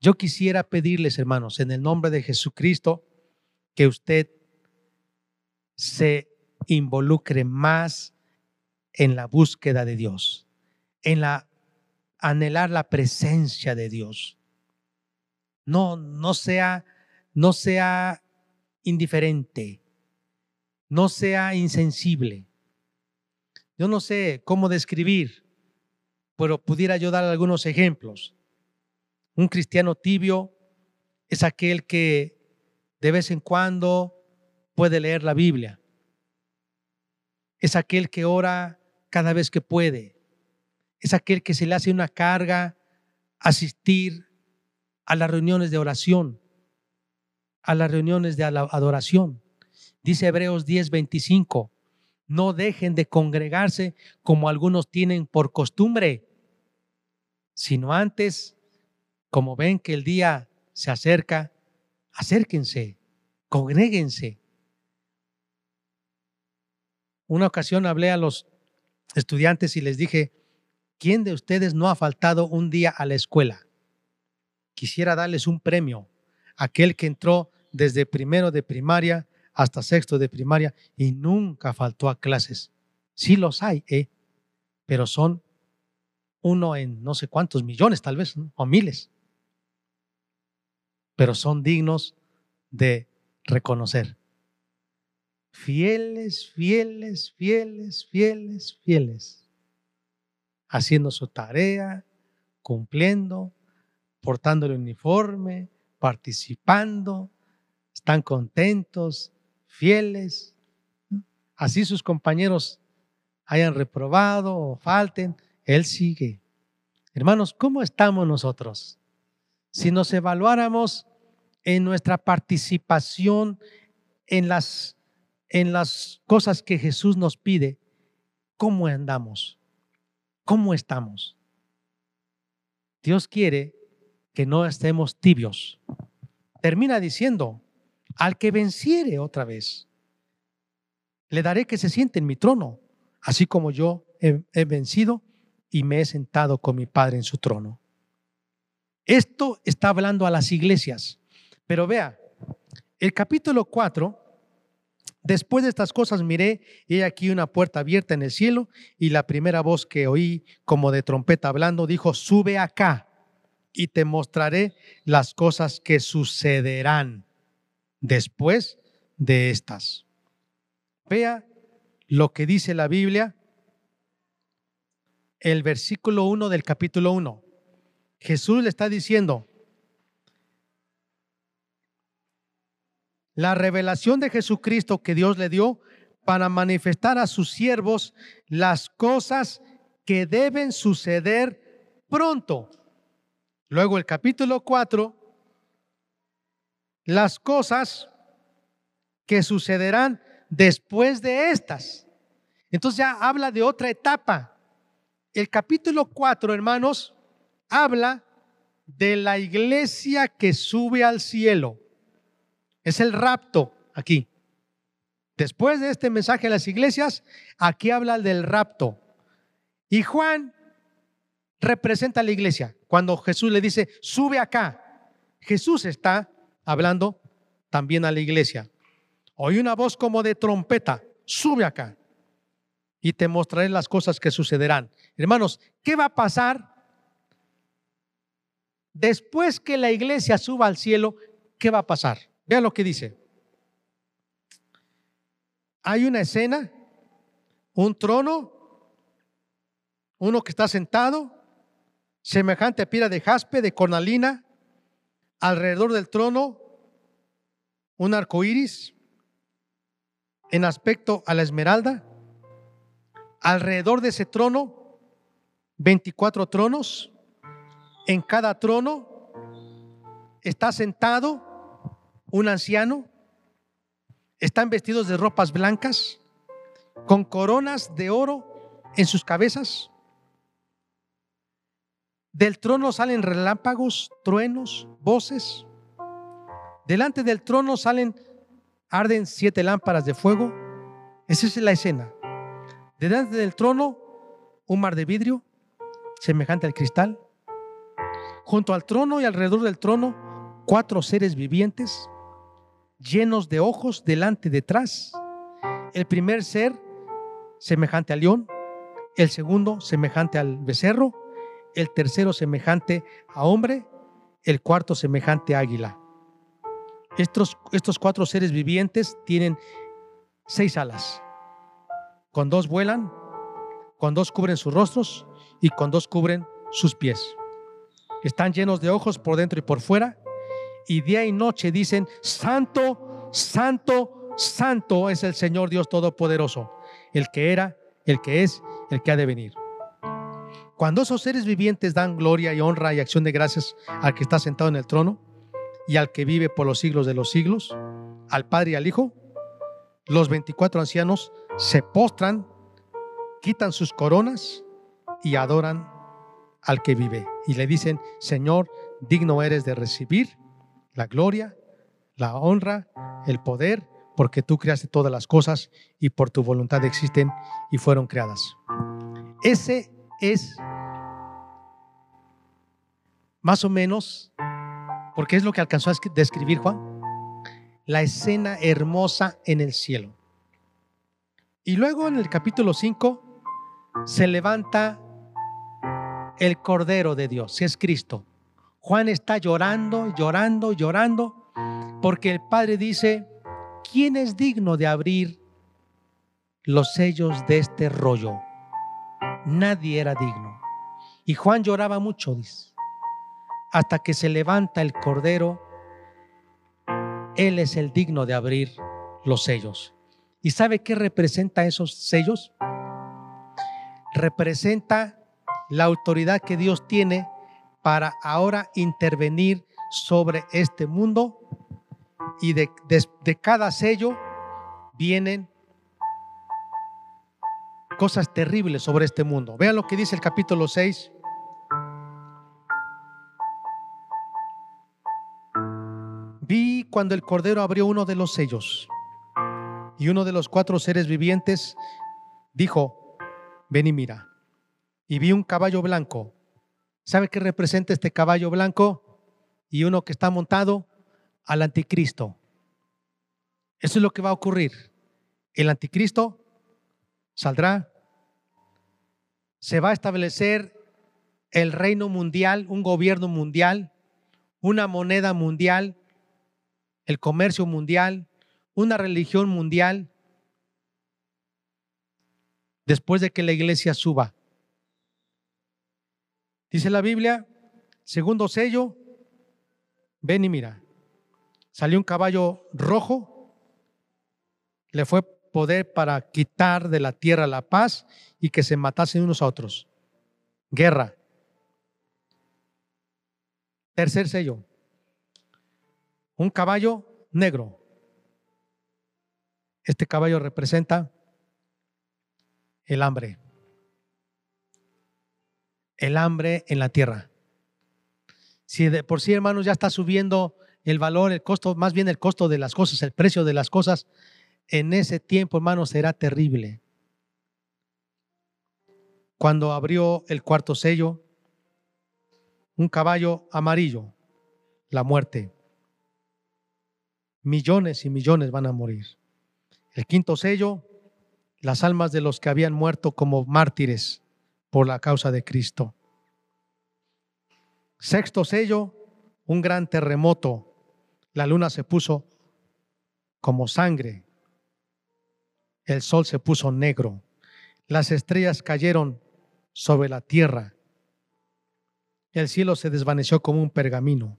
Yo quisiera pedirles, hermanos, en el nombre de Jesucristo, que usted se involucre más en la búsqueda de Dios, en la anhelar la presencia de Dios. No, no sea, no sea indiferente, no sea insensible Yo no sé cómo describir, pero pudiera yo dar algunos ejemplos. Un cristiano tibio es aquel que de vez en cuando puede leer la Biblia. Es aquel que ora cada vez que puede. Es aquel que se le hace una carga asistir a las reuniones de oración, a las reuniones de adoración. Dice Hebreos 10:25, no dejen de congregarse como algunos tienen por costumbre, sino antes, como ven que el día se acerca, acérquense, congréguense. Una ocasión hablé a los estudiantes y les dije, ¿quién de ustedes no ha faltado un día a la escuela? Quisiera darles un premio. Aquel que entró desde primero de primaria hasta sexto de primaria y nunca faltó a clases. Sí los hay, ¿eh? pero son uno en no sé cuántos millones tal vez, o miles. Pero son dignos de reconocer. Fieles, fieles, fieles, fieles, fieles. Haciendo su tarea, cumpliendo, portando el uniforme, participando, están contentos, fieles. Así sus compañeros hayan reprobado o falten, Él sigue. Hermanos, ¿cómo estamos nosotros? Si nos evaluáramos en nuestra participación en las, en las cosas que Jesús nos pide, ¿cómo andamos? ¿Cómo estamos? Dios quiere que no estemos tibios. Termina diciendo, al que venciere otra vez, le daré que se siente en mi trono, así como yo he, vencido y me he sentado con mi Padre en su trono. Esto está hablando a las iglesias. Pero vea, el capítulo 4, después de estas cosas miré y he aquí una puerta abierta en el cielo y la primera voz que oí como de trompeta hablando dijo, sube acá y te mostraré las cosas que sucederán después de estas. Vea lo que dice la Biblia, el versículo 1 del capítulo 1. Jesús le está diciendo, la revelación de Jesucristo que Dios le dio para manifestar a sus siervos las cosas que deben suceder pronto. Luego el capítulo 4 las cosas que sucederán después de estas. Entonces ya habla de otra etapa. El capítulo 4, hermanos, habla de la iglesia que sube al cielo. Es el rapto aquí. Después de este mensaje a las iglesias, aquí habla del rapto. Y Juan representa a la iglesia. Cuando Jesús le dice, sube acá, Jesús está hablando también a la iglesia. Oí una voz como de trompeta, sube acá y te mostraré las cosas que sucederán. Hermanos, ¿qué va a pasar después que la iglesia suba al cielo? ¿Qué va a pasar? Vean lo que dice. Hay una escena, un trono, uno que está sentado, semejante a pira de jaspe, de cornalina, alrededor del trono un arco iris en aspecto a la esmeralda. Alrededor de ese trono, 24 tronos. En cada trono está sentado un anciano. Están vestidos de ropas blancas, con coronas de oro en sus cabezas. Del trono salen relámpagos, truenos, voces. Delante del trono salen, arden siete lámparas de fuego. Esa es la escena. Delante del trono, un mar de vidrio, semejante al cristal. Junto al trono y alrededor del trono, cuatro seres vivientes, llenos de ojos delante y detrás. El primer ser, semejante al león. El segundo, semejante al becerro el tercero semejante a hombre, el cuarto semejante a águila. Estos, estos cuatro seres vivientes tienen seis alas. Con dos vuelan, con dos cubren sus rostros y con dos cubren sus pies. Están llenos de ojos por dentro y por fuera, y día y noche dicen, Santo, Santo, Santo es el Señor Dios Todopoderoso, el que era, el que es, el que ha de venir. Cuando esos seres vivientes dan gloria y honra y acción de gracias al que está sentado en el trono y al que vive por los siglos de los siglos, al Padre y al Hijo, los 24 ancianos se postran, quitan sus coronas y adoran al que vive. Y le dicen, Señor, digno eres de recibir la gloria, la honra, el poder, porque tú creaste todas las cosas y por tu voluntad existen y fueron creadas. Ese es más o menos, porque es lo que alcanzó a describir Juan, la escena hermosa en el cielo. Y luego en el capítulo 5 se levanta el Cordero de Dios, es Cristo. Juan está llorando, llorando, llorando, porque el Padre dice, ¿quién es digno de abrir los sellos de este rollo? Nadie era digno. Y Juan lloraba mucho, hasta que se levanta el Cordero, Él es el digno de abrir los sellos. ¿Y sabe qué representa esos sellos? Representa la autoridad que Dios tiene para ahora intervenir sobre este mundo y de, cada sello vienen cosas terribles sobre este mundo. Vean lo que dice el capítulo 6. Vi cuando el Cordero abrió uno de los sellos y uno de los cuatro seres vivientes dijo, ven y mira. Y vi un caballo blanco. ¿Sabe qué representa este caballo blanco? Y uno que está montado al anticristo. Eso es lo que va a ocurrir. El anticristo saldrá, se va a establecer el reino mundial, un gobierno mundial, una moneda mundial, el comercio mundial, una religión mundial, después de que la iglesia suba. Dice la Biblia, segundo sello, ven y mira. Salió un caballo rojo, le fue poder para quitar de la tierra la paz y que se matasen unos a otros. Guerra. Tercer sello. Un caballo negro. Este caballo representa el hambre. El hambre en la tierra. Si de por sí, hermanos, ya está subiendo el valor, el costo, más bien el costo de las cosas, el precio de las cosas, en ese tiempo, hermanos, será terrible. Cuando abrió el cuarto sello, un caballo amarillo, la muerte. Millones y millones van a morir. El quinto sello, las almas de los que habían muerto como mártires por la causa de Cristo. Sexto sello, un gran terremoto la luna se puso como sangre, el sol se puso negro, las estrellas cayeron sobre la tierra, el cielo se desvaneció como un pergamino.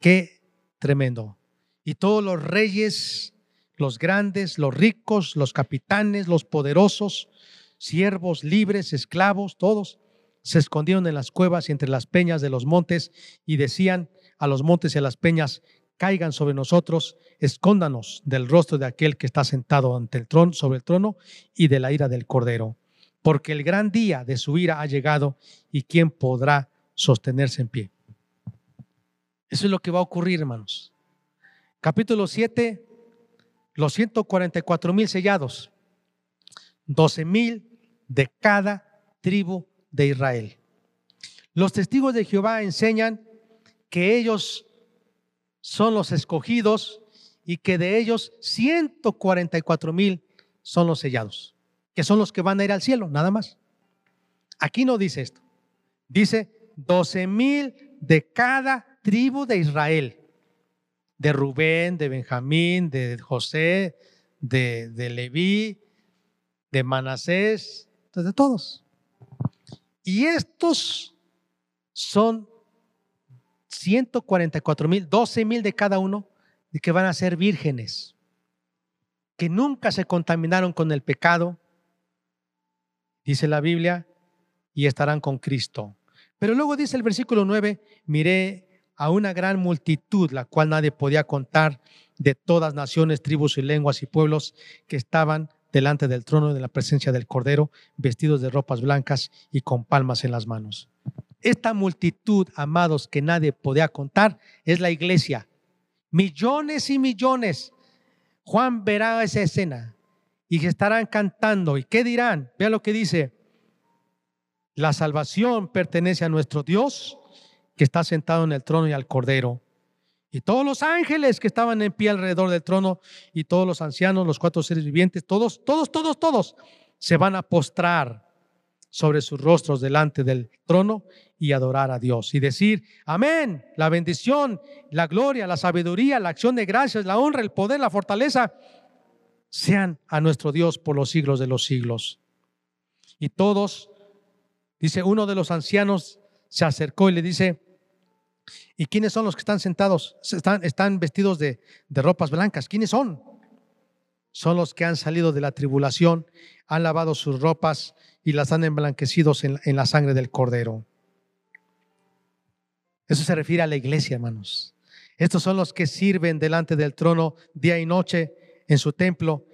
Qué tremendo. Y todos los reyes, los grandes, los ricos, los capitanes, los poderosos, siervos, libres, esclavos, todos se escondieron en las cuevas y entre las peñas de los montes y decían, a los montes y a las peñas caigan sobre nosotros, escóndanos del rostro de aquel que está sentado ante el trono, sobre el trono y de la ira del cordero, porque el gran día de su ira ha llegado y quién podrá sostenerse en pie. Eso es lo que va a ocurrir, hermanos. Capítulo 7, los 144 mil sellados, 12 mil de cada tribu de Israel. Los testigos de Jehová enseñan que ellos son los escogidos y que de ellos 144 mil son los sellados, que son los que van a ir al cielo, nada más. Aquí no dice esto. Dice 12 mil de cada tribu de Israel, de Rubén, de Benjamín, de José, de, de Leví, de Manasés, de todos. Y estos son 144 mil, 12 mil de cada uno, de que van a ser vírgenes, que nunca se contaminaron con el pecado, dice la Biblia, y estarán con Cristo. Pero luego dice el versículo 9, miré a una gran multitud, la cual nadie podía contar, de todas naciones, tribus y lenguas y pueblos que estaban delante del trono de la presencia del Cordero, vestidos de ropas blancas y con palmas en las manos. Esta multitud, amados, que nadie podía contar, es la iglesia. Millones y millones. Juan verá esa escena y estarán cantando. ¿Y qué dirán? Vea lo que dice. La salvación pertenece a nuestro Dios que está sentado en el trono y al Cordero. Y todos los ángeles que estaban en pie alrededor del trono y todos los ancianos, los cuatro seres vivientes, todos, todos, todos, todos se van a postrar sobre sus rostros delante del trono y adorar a Dios y decir, amén, la bendición, la gloria, la sabiduría, la acción de gracias, la honra, el poder, la fortaleza, sean a nuestro Dios por los siglos de los siglos. Y todos, dice uno de los ancianos, se acercó y le dice, ¿Y quiénes son los que están sentados? Están, están vestidos de, ropas blancas. ¿Quiénes son? Son los que han salido de la tribulación, han lavado sus ropas y las han emblanquecidos en, en la sangre del cordero. Eso se refiere a la iglesia, hermanos. Estos son los que sirven delante del trono día y noche en su templo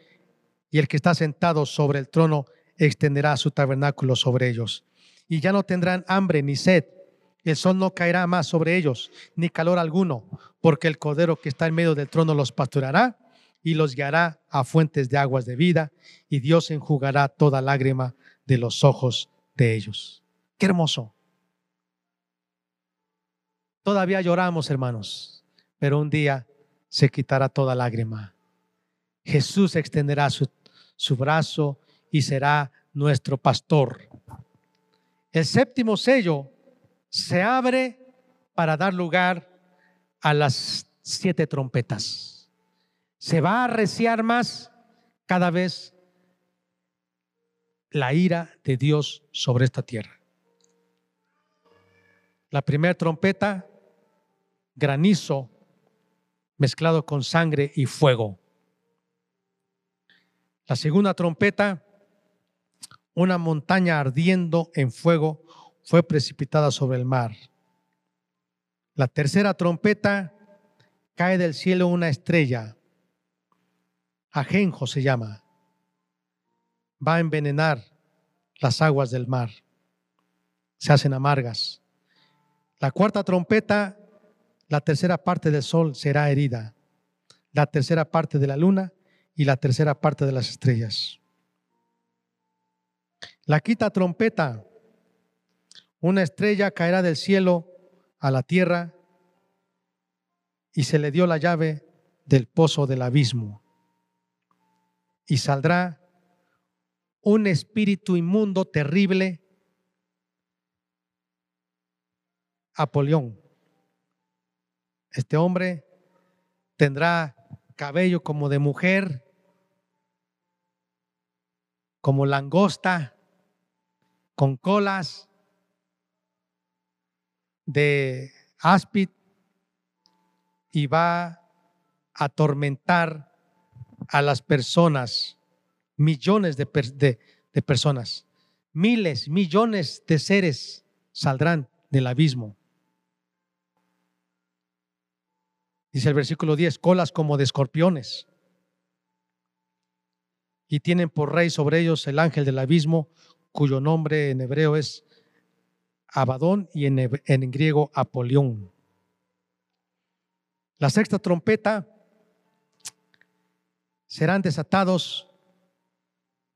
y el que está sentado sobre el trono extenderá su tabernáculo sobre ellos. Y ya no tendrán hambre ni sed el sol no caerá más sobre ellos, ni calor alguno, porque el Cordero que está en medio del trono los pasturará y los guiará a fuentes de aguas de vida, y Dios enjugará toda lágrima de los ojos de ellos. Qué hermoso. Todavía lloramos, hermanos, pero un día se quitará toda lágrima. Jesús extenderá su, su brazo y será nuestro pastor. El séptimo sello se abre para dar lugar a las siete trompetas. Se va a arreciar más cada vez la ira de Dios sobre esta tierra. La primera trompeta, granizo mezclado con sangre y fuego. La segunda trompeta, una montaña ardiendo en fuego fue precipitada sobre el mar. La tercera trompeta cae del cielo una estrella. Ajenjo se llama. Va a envenenar las aguas del mar. Se hacen amargas. La cuarta trompeta, la tercera parte del sol será herida. La tercera parte de la luna y la tercera parte de las estrellas. La quinta trompeta una estrella caerá del cielo a la tierra y se le dio la llave del pozo del abismo. Y saldrá un espíritu inmundo terrible, Apolión. Este hombre tendrá cabello como de mujer, como langosta, con colas, de áspid y va a atormentar a las personas, millones de, de personas, miles, millones de seres saldrán del abismo. Dice el versículo 10, colas como de escorpiones. Y tienen por rey sobre ellos el ángel del abismo, cuyo nombre en hebreo es Abadón y en, griego Apolión. La sexta trompeta serán desatados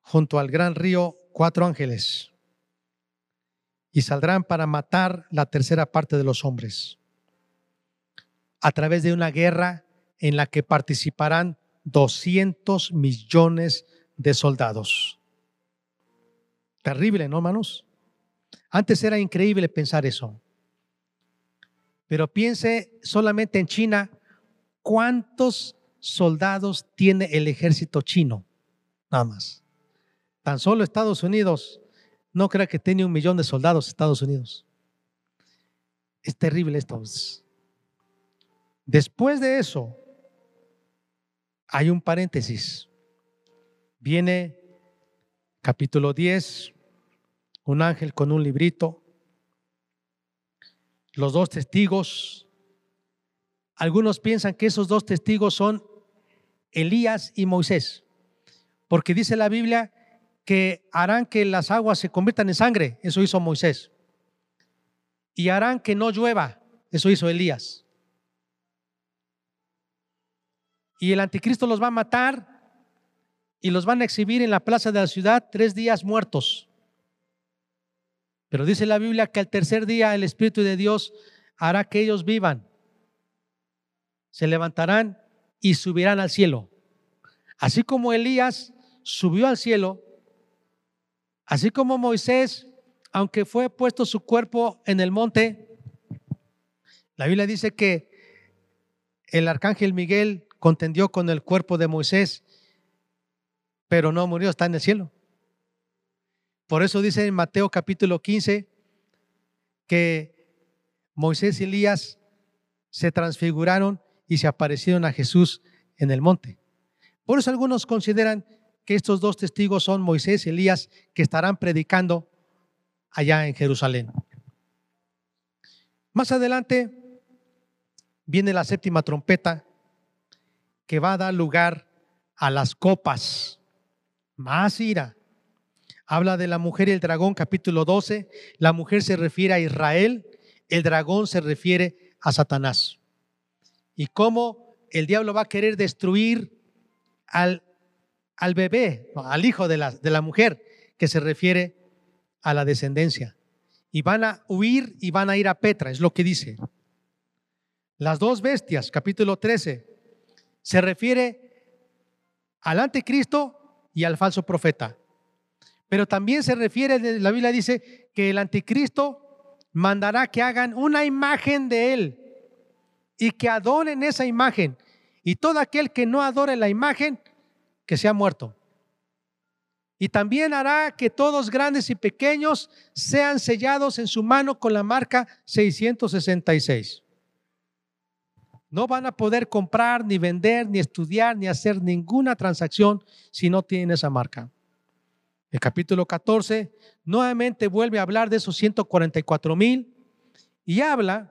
junto al gran río cuatro ángeles y saldrán para matar la tercera parte de los hombres a través de una guerra en la que participarán 200 millones de soldados. Terrible, ¿no, hermanos? Antes era increíble pensar eso. Pero piense solamente en China, ¿cuántos soldados tiene el ejército chino? Nada más. Tan solo Estados Unidos, no crea que tiene un millón de soldados Estados Unidos. Es terrible esto. Después de eso, hay un paréntesis. Viene capítulo 10, un ángel con un librito, los dos testigos. Algunos piensan que esos dos testigos son Elías y Moisés, porque dice la Biblia que harán que las aguas se conviertan en sangre, eso hizo Moisés, y harán que no llueva, eso hizo Elías. Y el anticristo los va a matar y los van a exhibir en la plaza de la ciudad tres días muertos. Pero dice la Biblia que al tercer día el Espíritu de Dios hará que ellos vivan. Se levantarán y subirán al cielo. Así como Elías subió al cielo, así como Moisés, aunque fue puesto su cuerpo en el monte, la Biblia dice que el arcángel Miguel contendió con el cuerpo de Moisés, pero no murió, está en el cielo. Por eso dice en Mateo capítulo 15 que Moisés y Elías se transfiguraron y se aparecieron a Jesús en el monte. Por eso algunos consideran que estos dos testigos son Moisés y Elías que estarán predicando allá en Jerusalén. Más adelante viene la séptima trompeta que va a dar lugar a las copas. Más ira, habla de la mujer y el dragón, capítulo 12. La mujer se refiere a Israel, el dragón se refiere a Satanás. Y cómo el diablo va a querer destruir al, al bebé, al hijo de la, de la mujer, que se refiere a la descendencia. Y van a huir y van a ir a Petra, es lo que dice. Las dos bestias, capítulo 13, se refiere al anticristo y al falso profeta. Pero también se refiere, la Biblia dice que el anticristo mandará que hagan una imagen de él y que adoren esa imagen. Y todo aquel que no adore la imagen, que sea muerto. Y también hará que todos grandes y pequeños sean sellados en su mano con la marca 666. No van a poder comprar, ni vender, ni estudiar, ni hacer ninguna transacción si no tienen esa marca. El capítulo 14 nuevamente vuelve a hablar de esos 144 mil y habla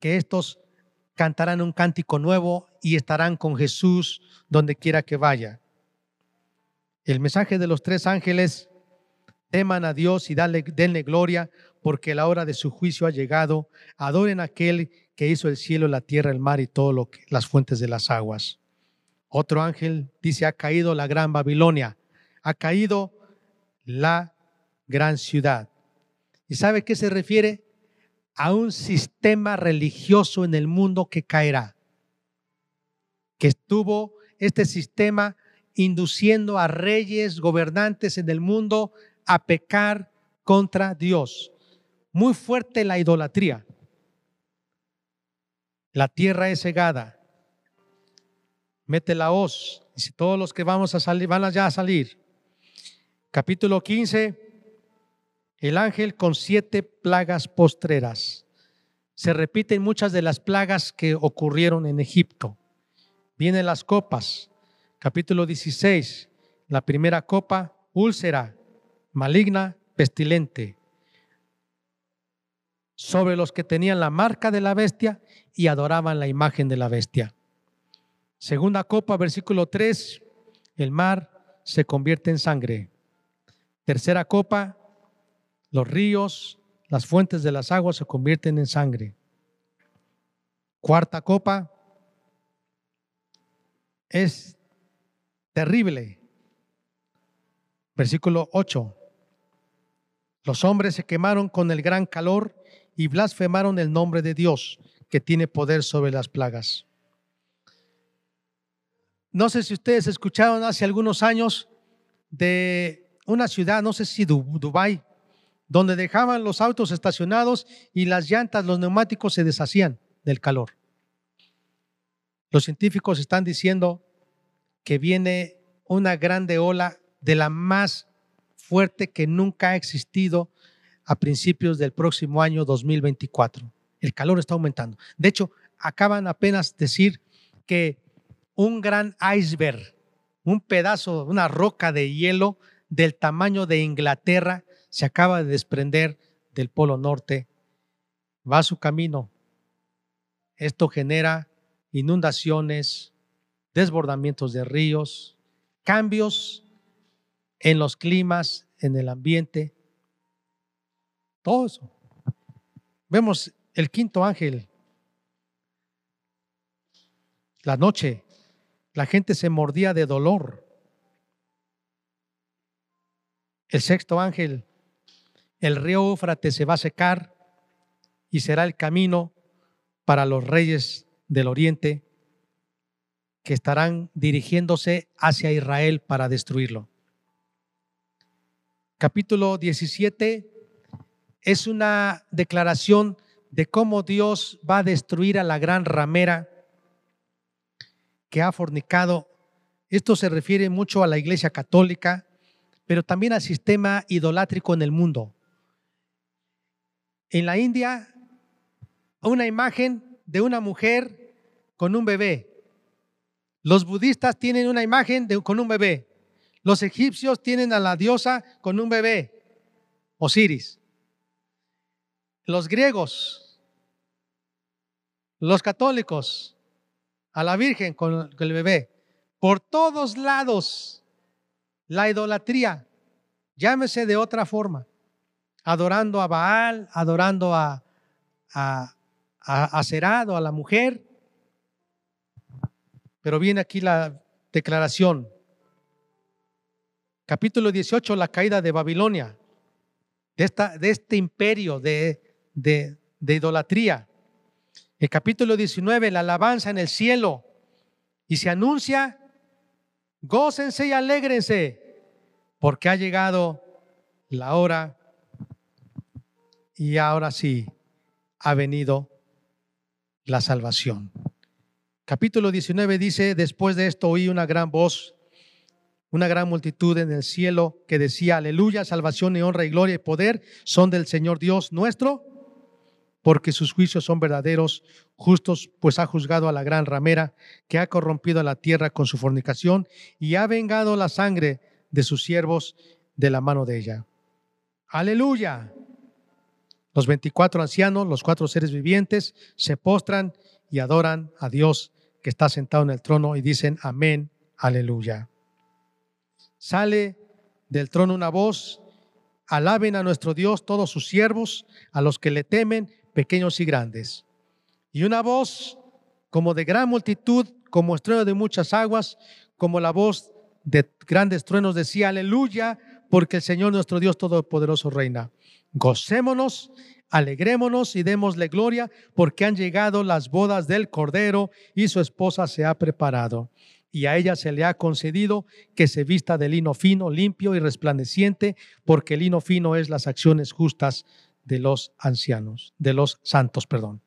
que estos cantarán un cántico nuevo y estarán con Jesús donde quiera que vaya. El mensaje de los tres ángeles, teman a Dios y denle gloria porque la hora de su juicio ha llegado. Adoren a aquel que hizo el cielo, la tierra, el mar y que, las fuentes de las aguas. Otro ángel dice, ha caído la gran Babilonia ha caído la gran ciudad. ¿Y sabe qué se refiere? A un sistema religioso en el mundo que caerá. Que estuvo este sistema induciendo a reyes, gobernantes en el mundo a pecar contra Dios. Muy fuerte la idolatría. La tierra es cegada. Mete la hoz. Y si todos los que vamos a salir van allá a salir capítulo 15, el ángel con siete plagas postreras. Se repiten muchas de las plagas que ocurrieron en Egipto. Vienen las copas, capítulo 16, la primera copa, úlcera, maligna, pestilente, sobre los que tenían la marca de la bestia y adoraban la imagen de la bestia. Segunda copa, versículo 3, el mar se convierte en sangre. Tercera copa, los ríos, las fuentes de las aguas se convierten en sangre. Cuarta copa, es terrible. Versículo 8. Los hombres se quemaron con el gran calor y blasfemaron el nombre de Dios, que tiene poder sobre las plagas. No sé si ustedes escucharon hace algunos años de una ciudad, no sé si Dubái, donde dejaban los autos estacionados y las llantas, los neumáticos se deshacían del calor. Los científicos están diciendo que viene una grande ola de la más fuerte que nunca ha existido a principios del próximo año 2024. El calor está aumentando. De hecho, acaban apenas decir que un gran iceberg, un pedazo, una roca de hielo del tamaño de Inglaterra se acaba de desprender del Polo Norte. Va a su camino. Esto genera inundaciones, desbordamientos de ríos, cambios en los climas, en el ambiente. Todo eso. Vemos el quinto ángel. La noche, la gente se mordía de dolor. El sexto ángel, el río Éufrates se va a secar y será el camino para los reyes del oriente que estarán dirigiéndose hacia Israel para destruirlo. Capítulo 17 es una declaración de cómo Dios va a destruir a la gran ramera que ha fornicado. Esto se refiere mucho a la iglesia católica, pero también al sistema idolátrico en el mundo. En la India, una imagen de una mujer con un bebé. Los budistas tienen una imagen de, con un bebé. Los egipcios tienen a la diosa con un bebé, Osiris. Los griegos, los católicos, a la Virgen con el bebé. Por todos lados, la idolatría, llámese de otra forma, adorando a Baal, adorando a, a, a, Cerado, a la mujer. Pero viene aquí la declaración. Capítulo 18, la caída de Babilonia, de, esta, de este imperio de, de, de idolatría. El capítulo 19, la alabanza en el cielo. Y se anuncia, gócense y alégrense, porque ha llegado la hora y ahora sí ha venido la salvación. Capítulo 19 dice, después de esto oí una gran voz, una gran multitud en el cielo que decía, aleluya, salvación y honra y gloria y poder son del Señor Dios nuestro, porque sus juicios son verdaderos, justos, pues ha juzgado a la gran ramera que ha corrompido a la tierra con su fornicación y ha vengado la sangre de sus siervos de la mano de ella. Aleluya. Los 24 ancianos, los cuatro seres vivientes, se postran y adoran a Dios que está sentado en el trono y dicen amén, aleluya. Sale del trono una voz, alaben a nuestro Dios todos sus siervos, a los que le temen, pequeños y grandes. Y una voz como de gran multitud, como estreno de muchas aguas, como la voz de grandes truenos decía, aleluya, porque el Señor nuestro Dios Todopoderoso reina. Gocémonos, alegrémonos y démosle gloria, porque han llegado las bodas del Cordero y su esposa se ha preparado. Y a ella se le ha concedido que se vista de lino fino, limpio y resplandeciente, porque el lino fino es las acciones justas de los ancianos, de los santos, perdón.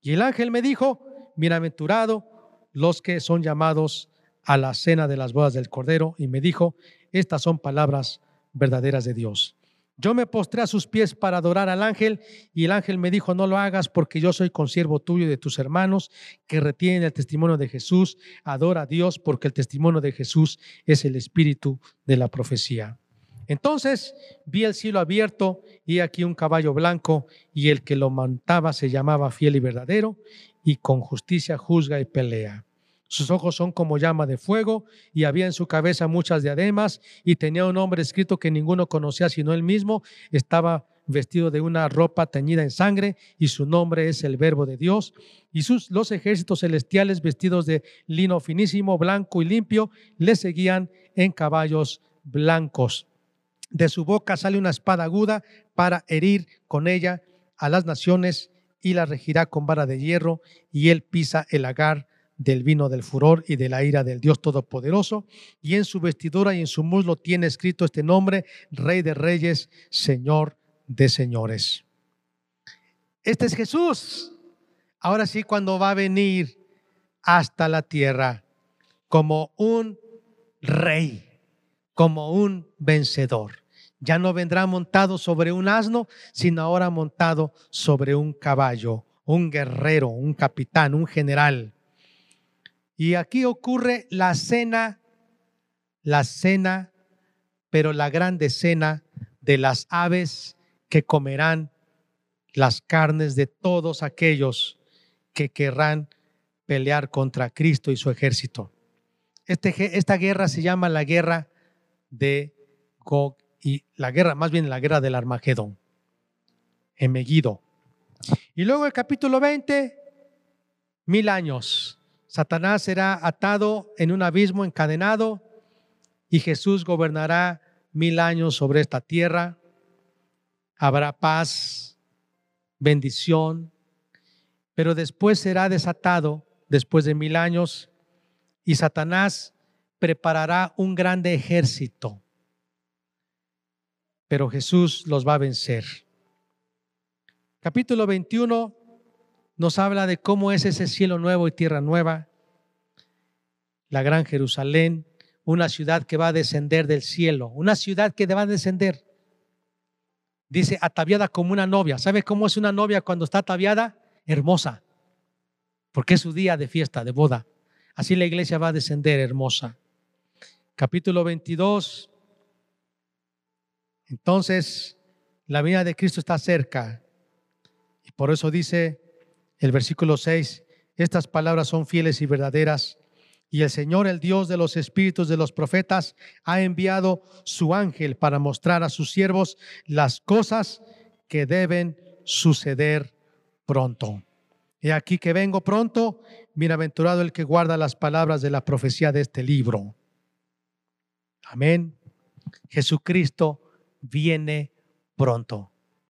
Y el ángel me dijo, bienaventurado los que son llamados a la cena de las bodas del Cordero, y me dijo, estas son palabras verdaderas de Dios. Yo me postré a sus pies para adorar al ángel y el ángel me dijo, no lo hagas porque yo soy consiervo tuyo y de tus hermanos que retienen el testimonio de Jesús. Adora a Dios porque el testimonio de Jesús es el espíritu de la profecía. Entonces vi el cielo abierto y aquí un caballo blanco y el que lo montaba se llamaba fiel y verdadero y con justicia juzga y pelea. Sus ojos son como llama de fuego y había en su cabeza muchas diademas y tenía un nombre escrito que ninguno conocía sino él mismo. Estaba vestido de una ropa teñida en sangre y su nombre es el verbo de Dios. Y sus, los ejércitos celestiales vestidos de lino finísimo, blanco y limpio le seguían en caballos blancos. De su boca sale una espada aguda para herir con ella a las naciones y la regirá con vara de hierro y él pisa el agar del vino del furor y de la ira del Dios Todopoderoso, y en su vestidura y en su muslo tiene escrito este nombre, Rey de Reyes, Señor de Señores. Este es Jesús. Ahora sí, cuando va a venir hasta la tierra como un rey, como un vencedor. Ya no vendrá montado sobre un asno, sino ahora montado sobre un caballo, un guerrero, un capitán, un general. Y aquí ocurre la cena, la cena, pero la grande cena de las aves que comerán las carnes de todos aquellos que querrán pelear contra Cristo y su ejército. Este, esta guerra se llama la guerra de Gog y la guerra, más bien la guerra del Armagedón, en Megiddo. Y luego el capítulo 20, mil años. Satanás será atado en un abismo encadenado y Jesús gobernará mil años sobre esta tierra. Habrá paz, bendición, pero después será desatado, después de mil años, y Satanás preparará un grande ejército pero Jesús los va a vencer. Capítulo 21 nos habla de cómo es ese cielo nuevo y tierra nueva, la gran Jerusalén, una ciudad que va a descender del cielo, una ciudad que va a descender. Dice, ataviada como una novia. ¿Sabe cómo es una novia cuando está ataviada? Hermosa, porque es su día de fiesta, de boda. Así la iglesia va a descender hermosa. Capítulo 22 entonces, la vida de Cristo está cerca. Y por eso dice el versículo 6, estas palabras son fieles y verdaderas. Y el Señor, el Dios de los espíritus de los profetas, ha enviado su ángel para mostrar a sus siervos las cosas que deben suceder pronto. He aquí que vengo pronto, bienaventurado el que guarda las palabras de la profecía de este libro. Amén. Jesucristo viene pronto.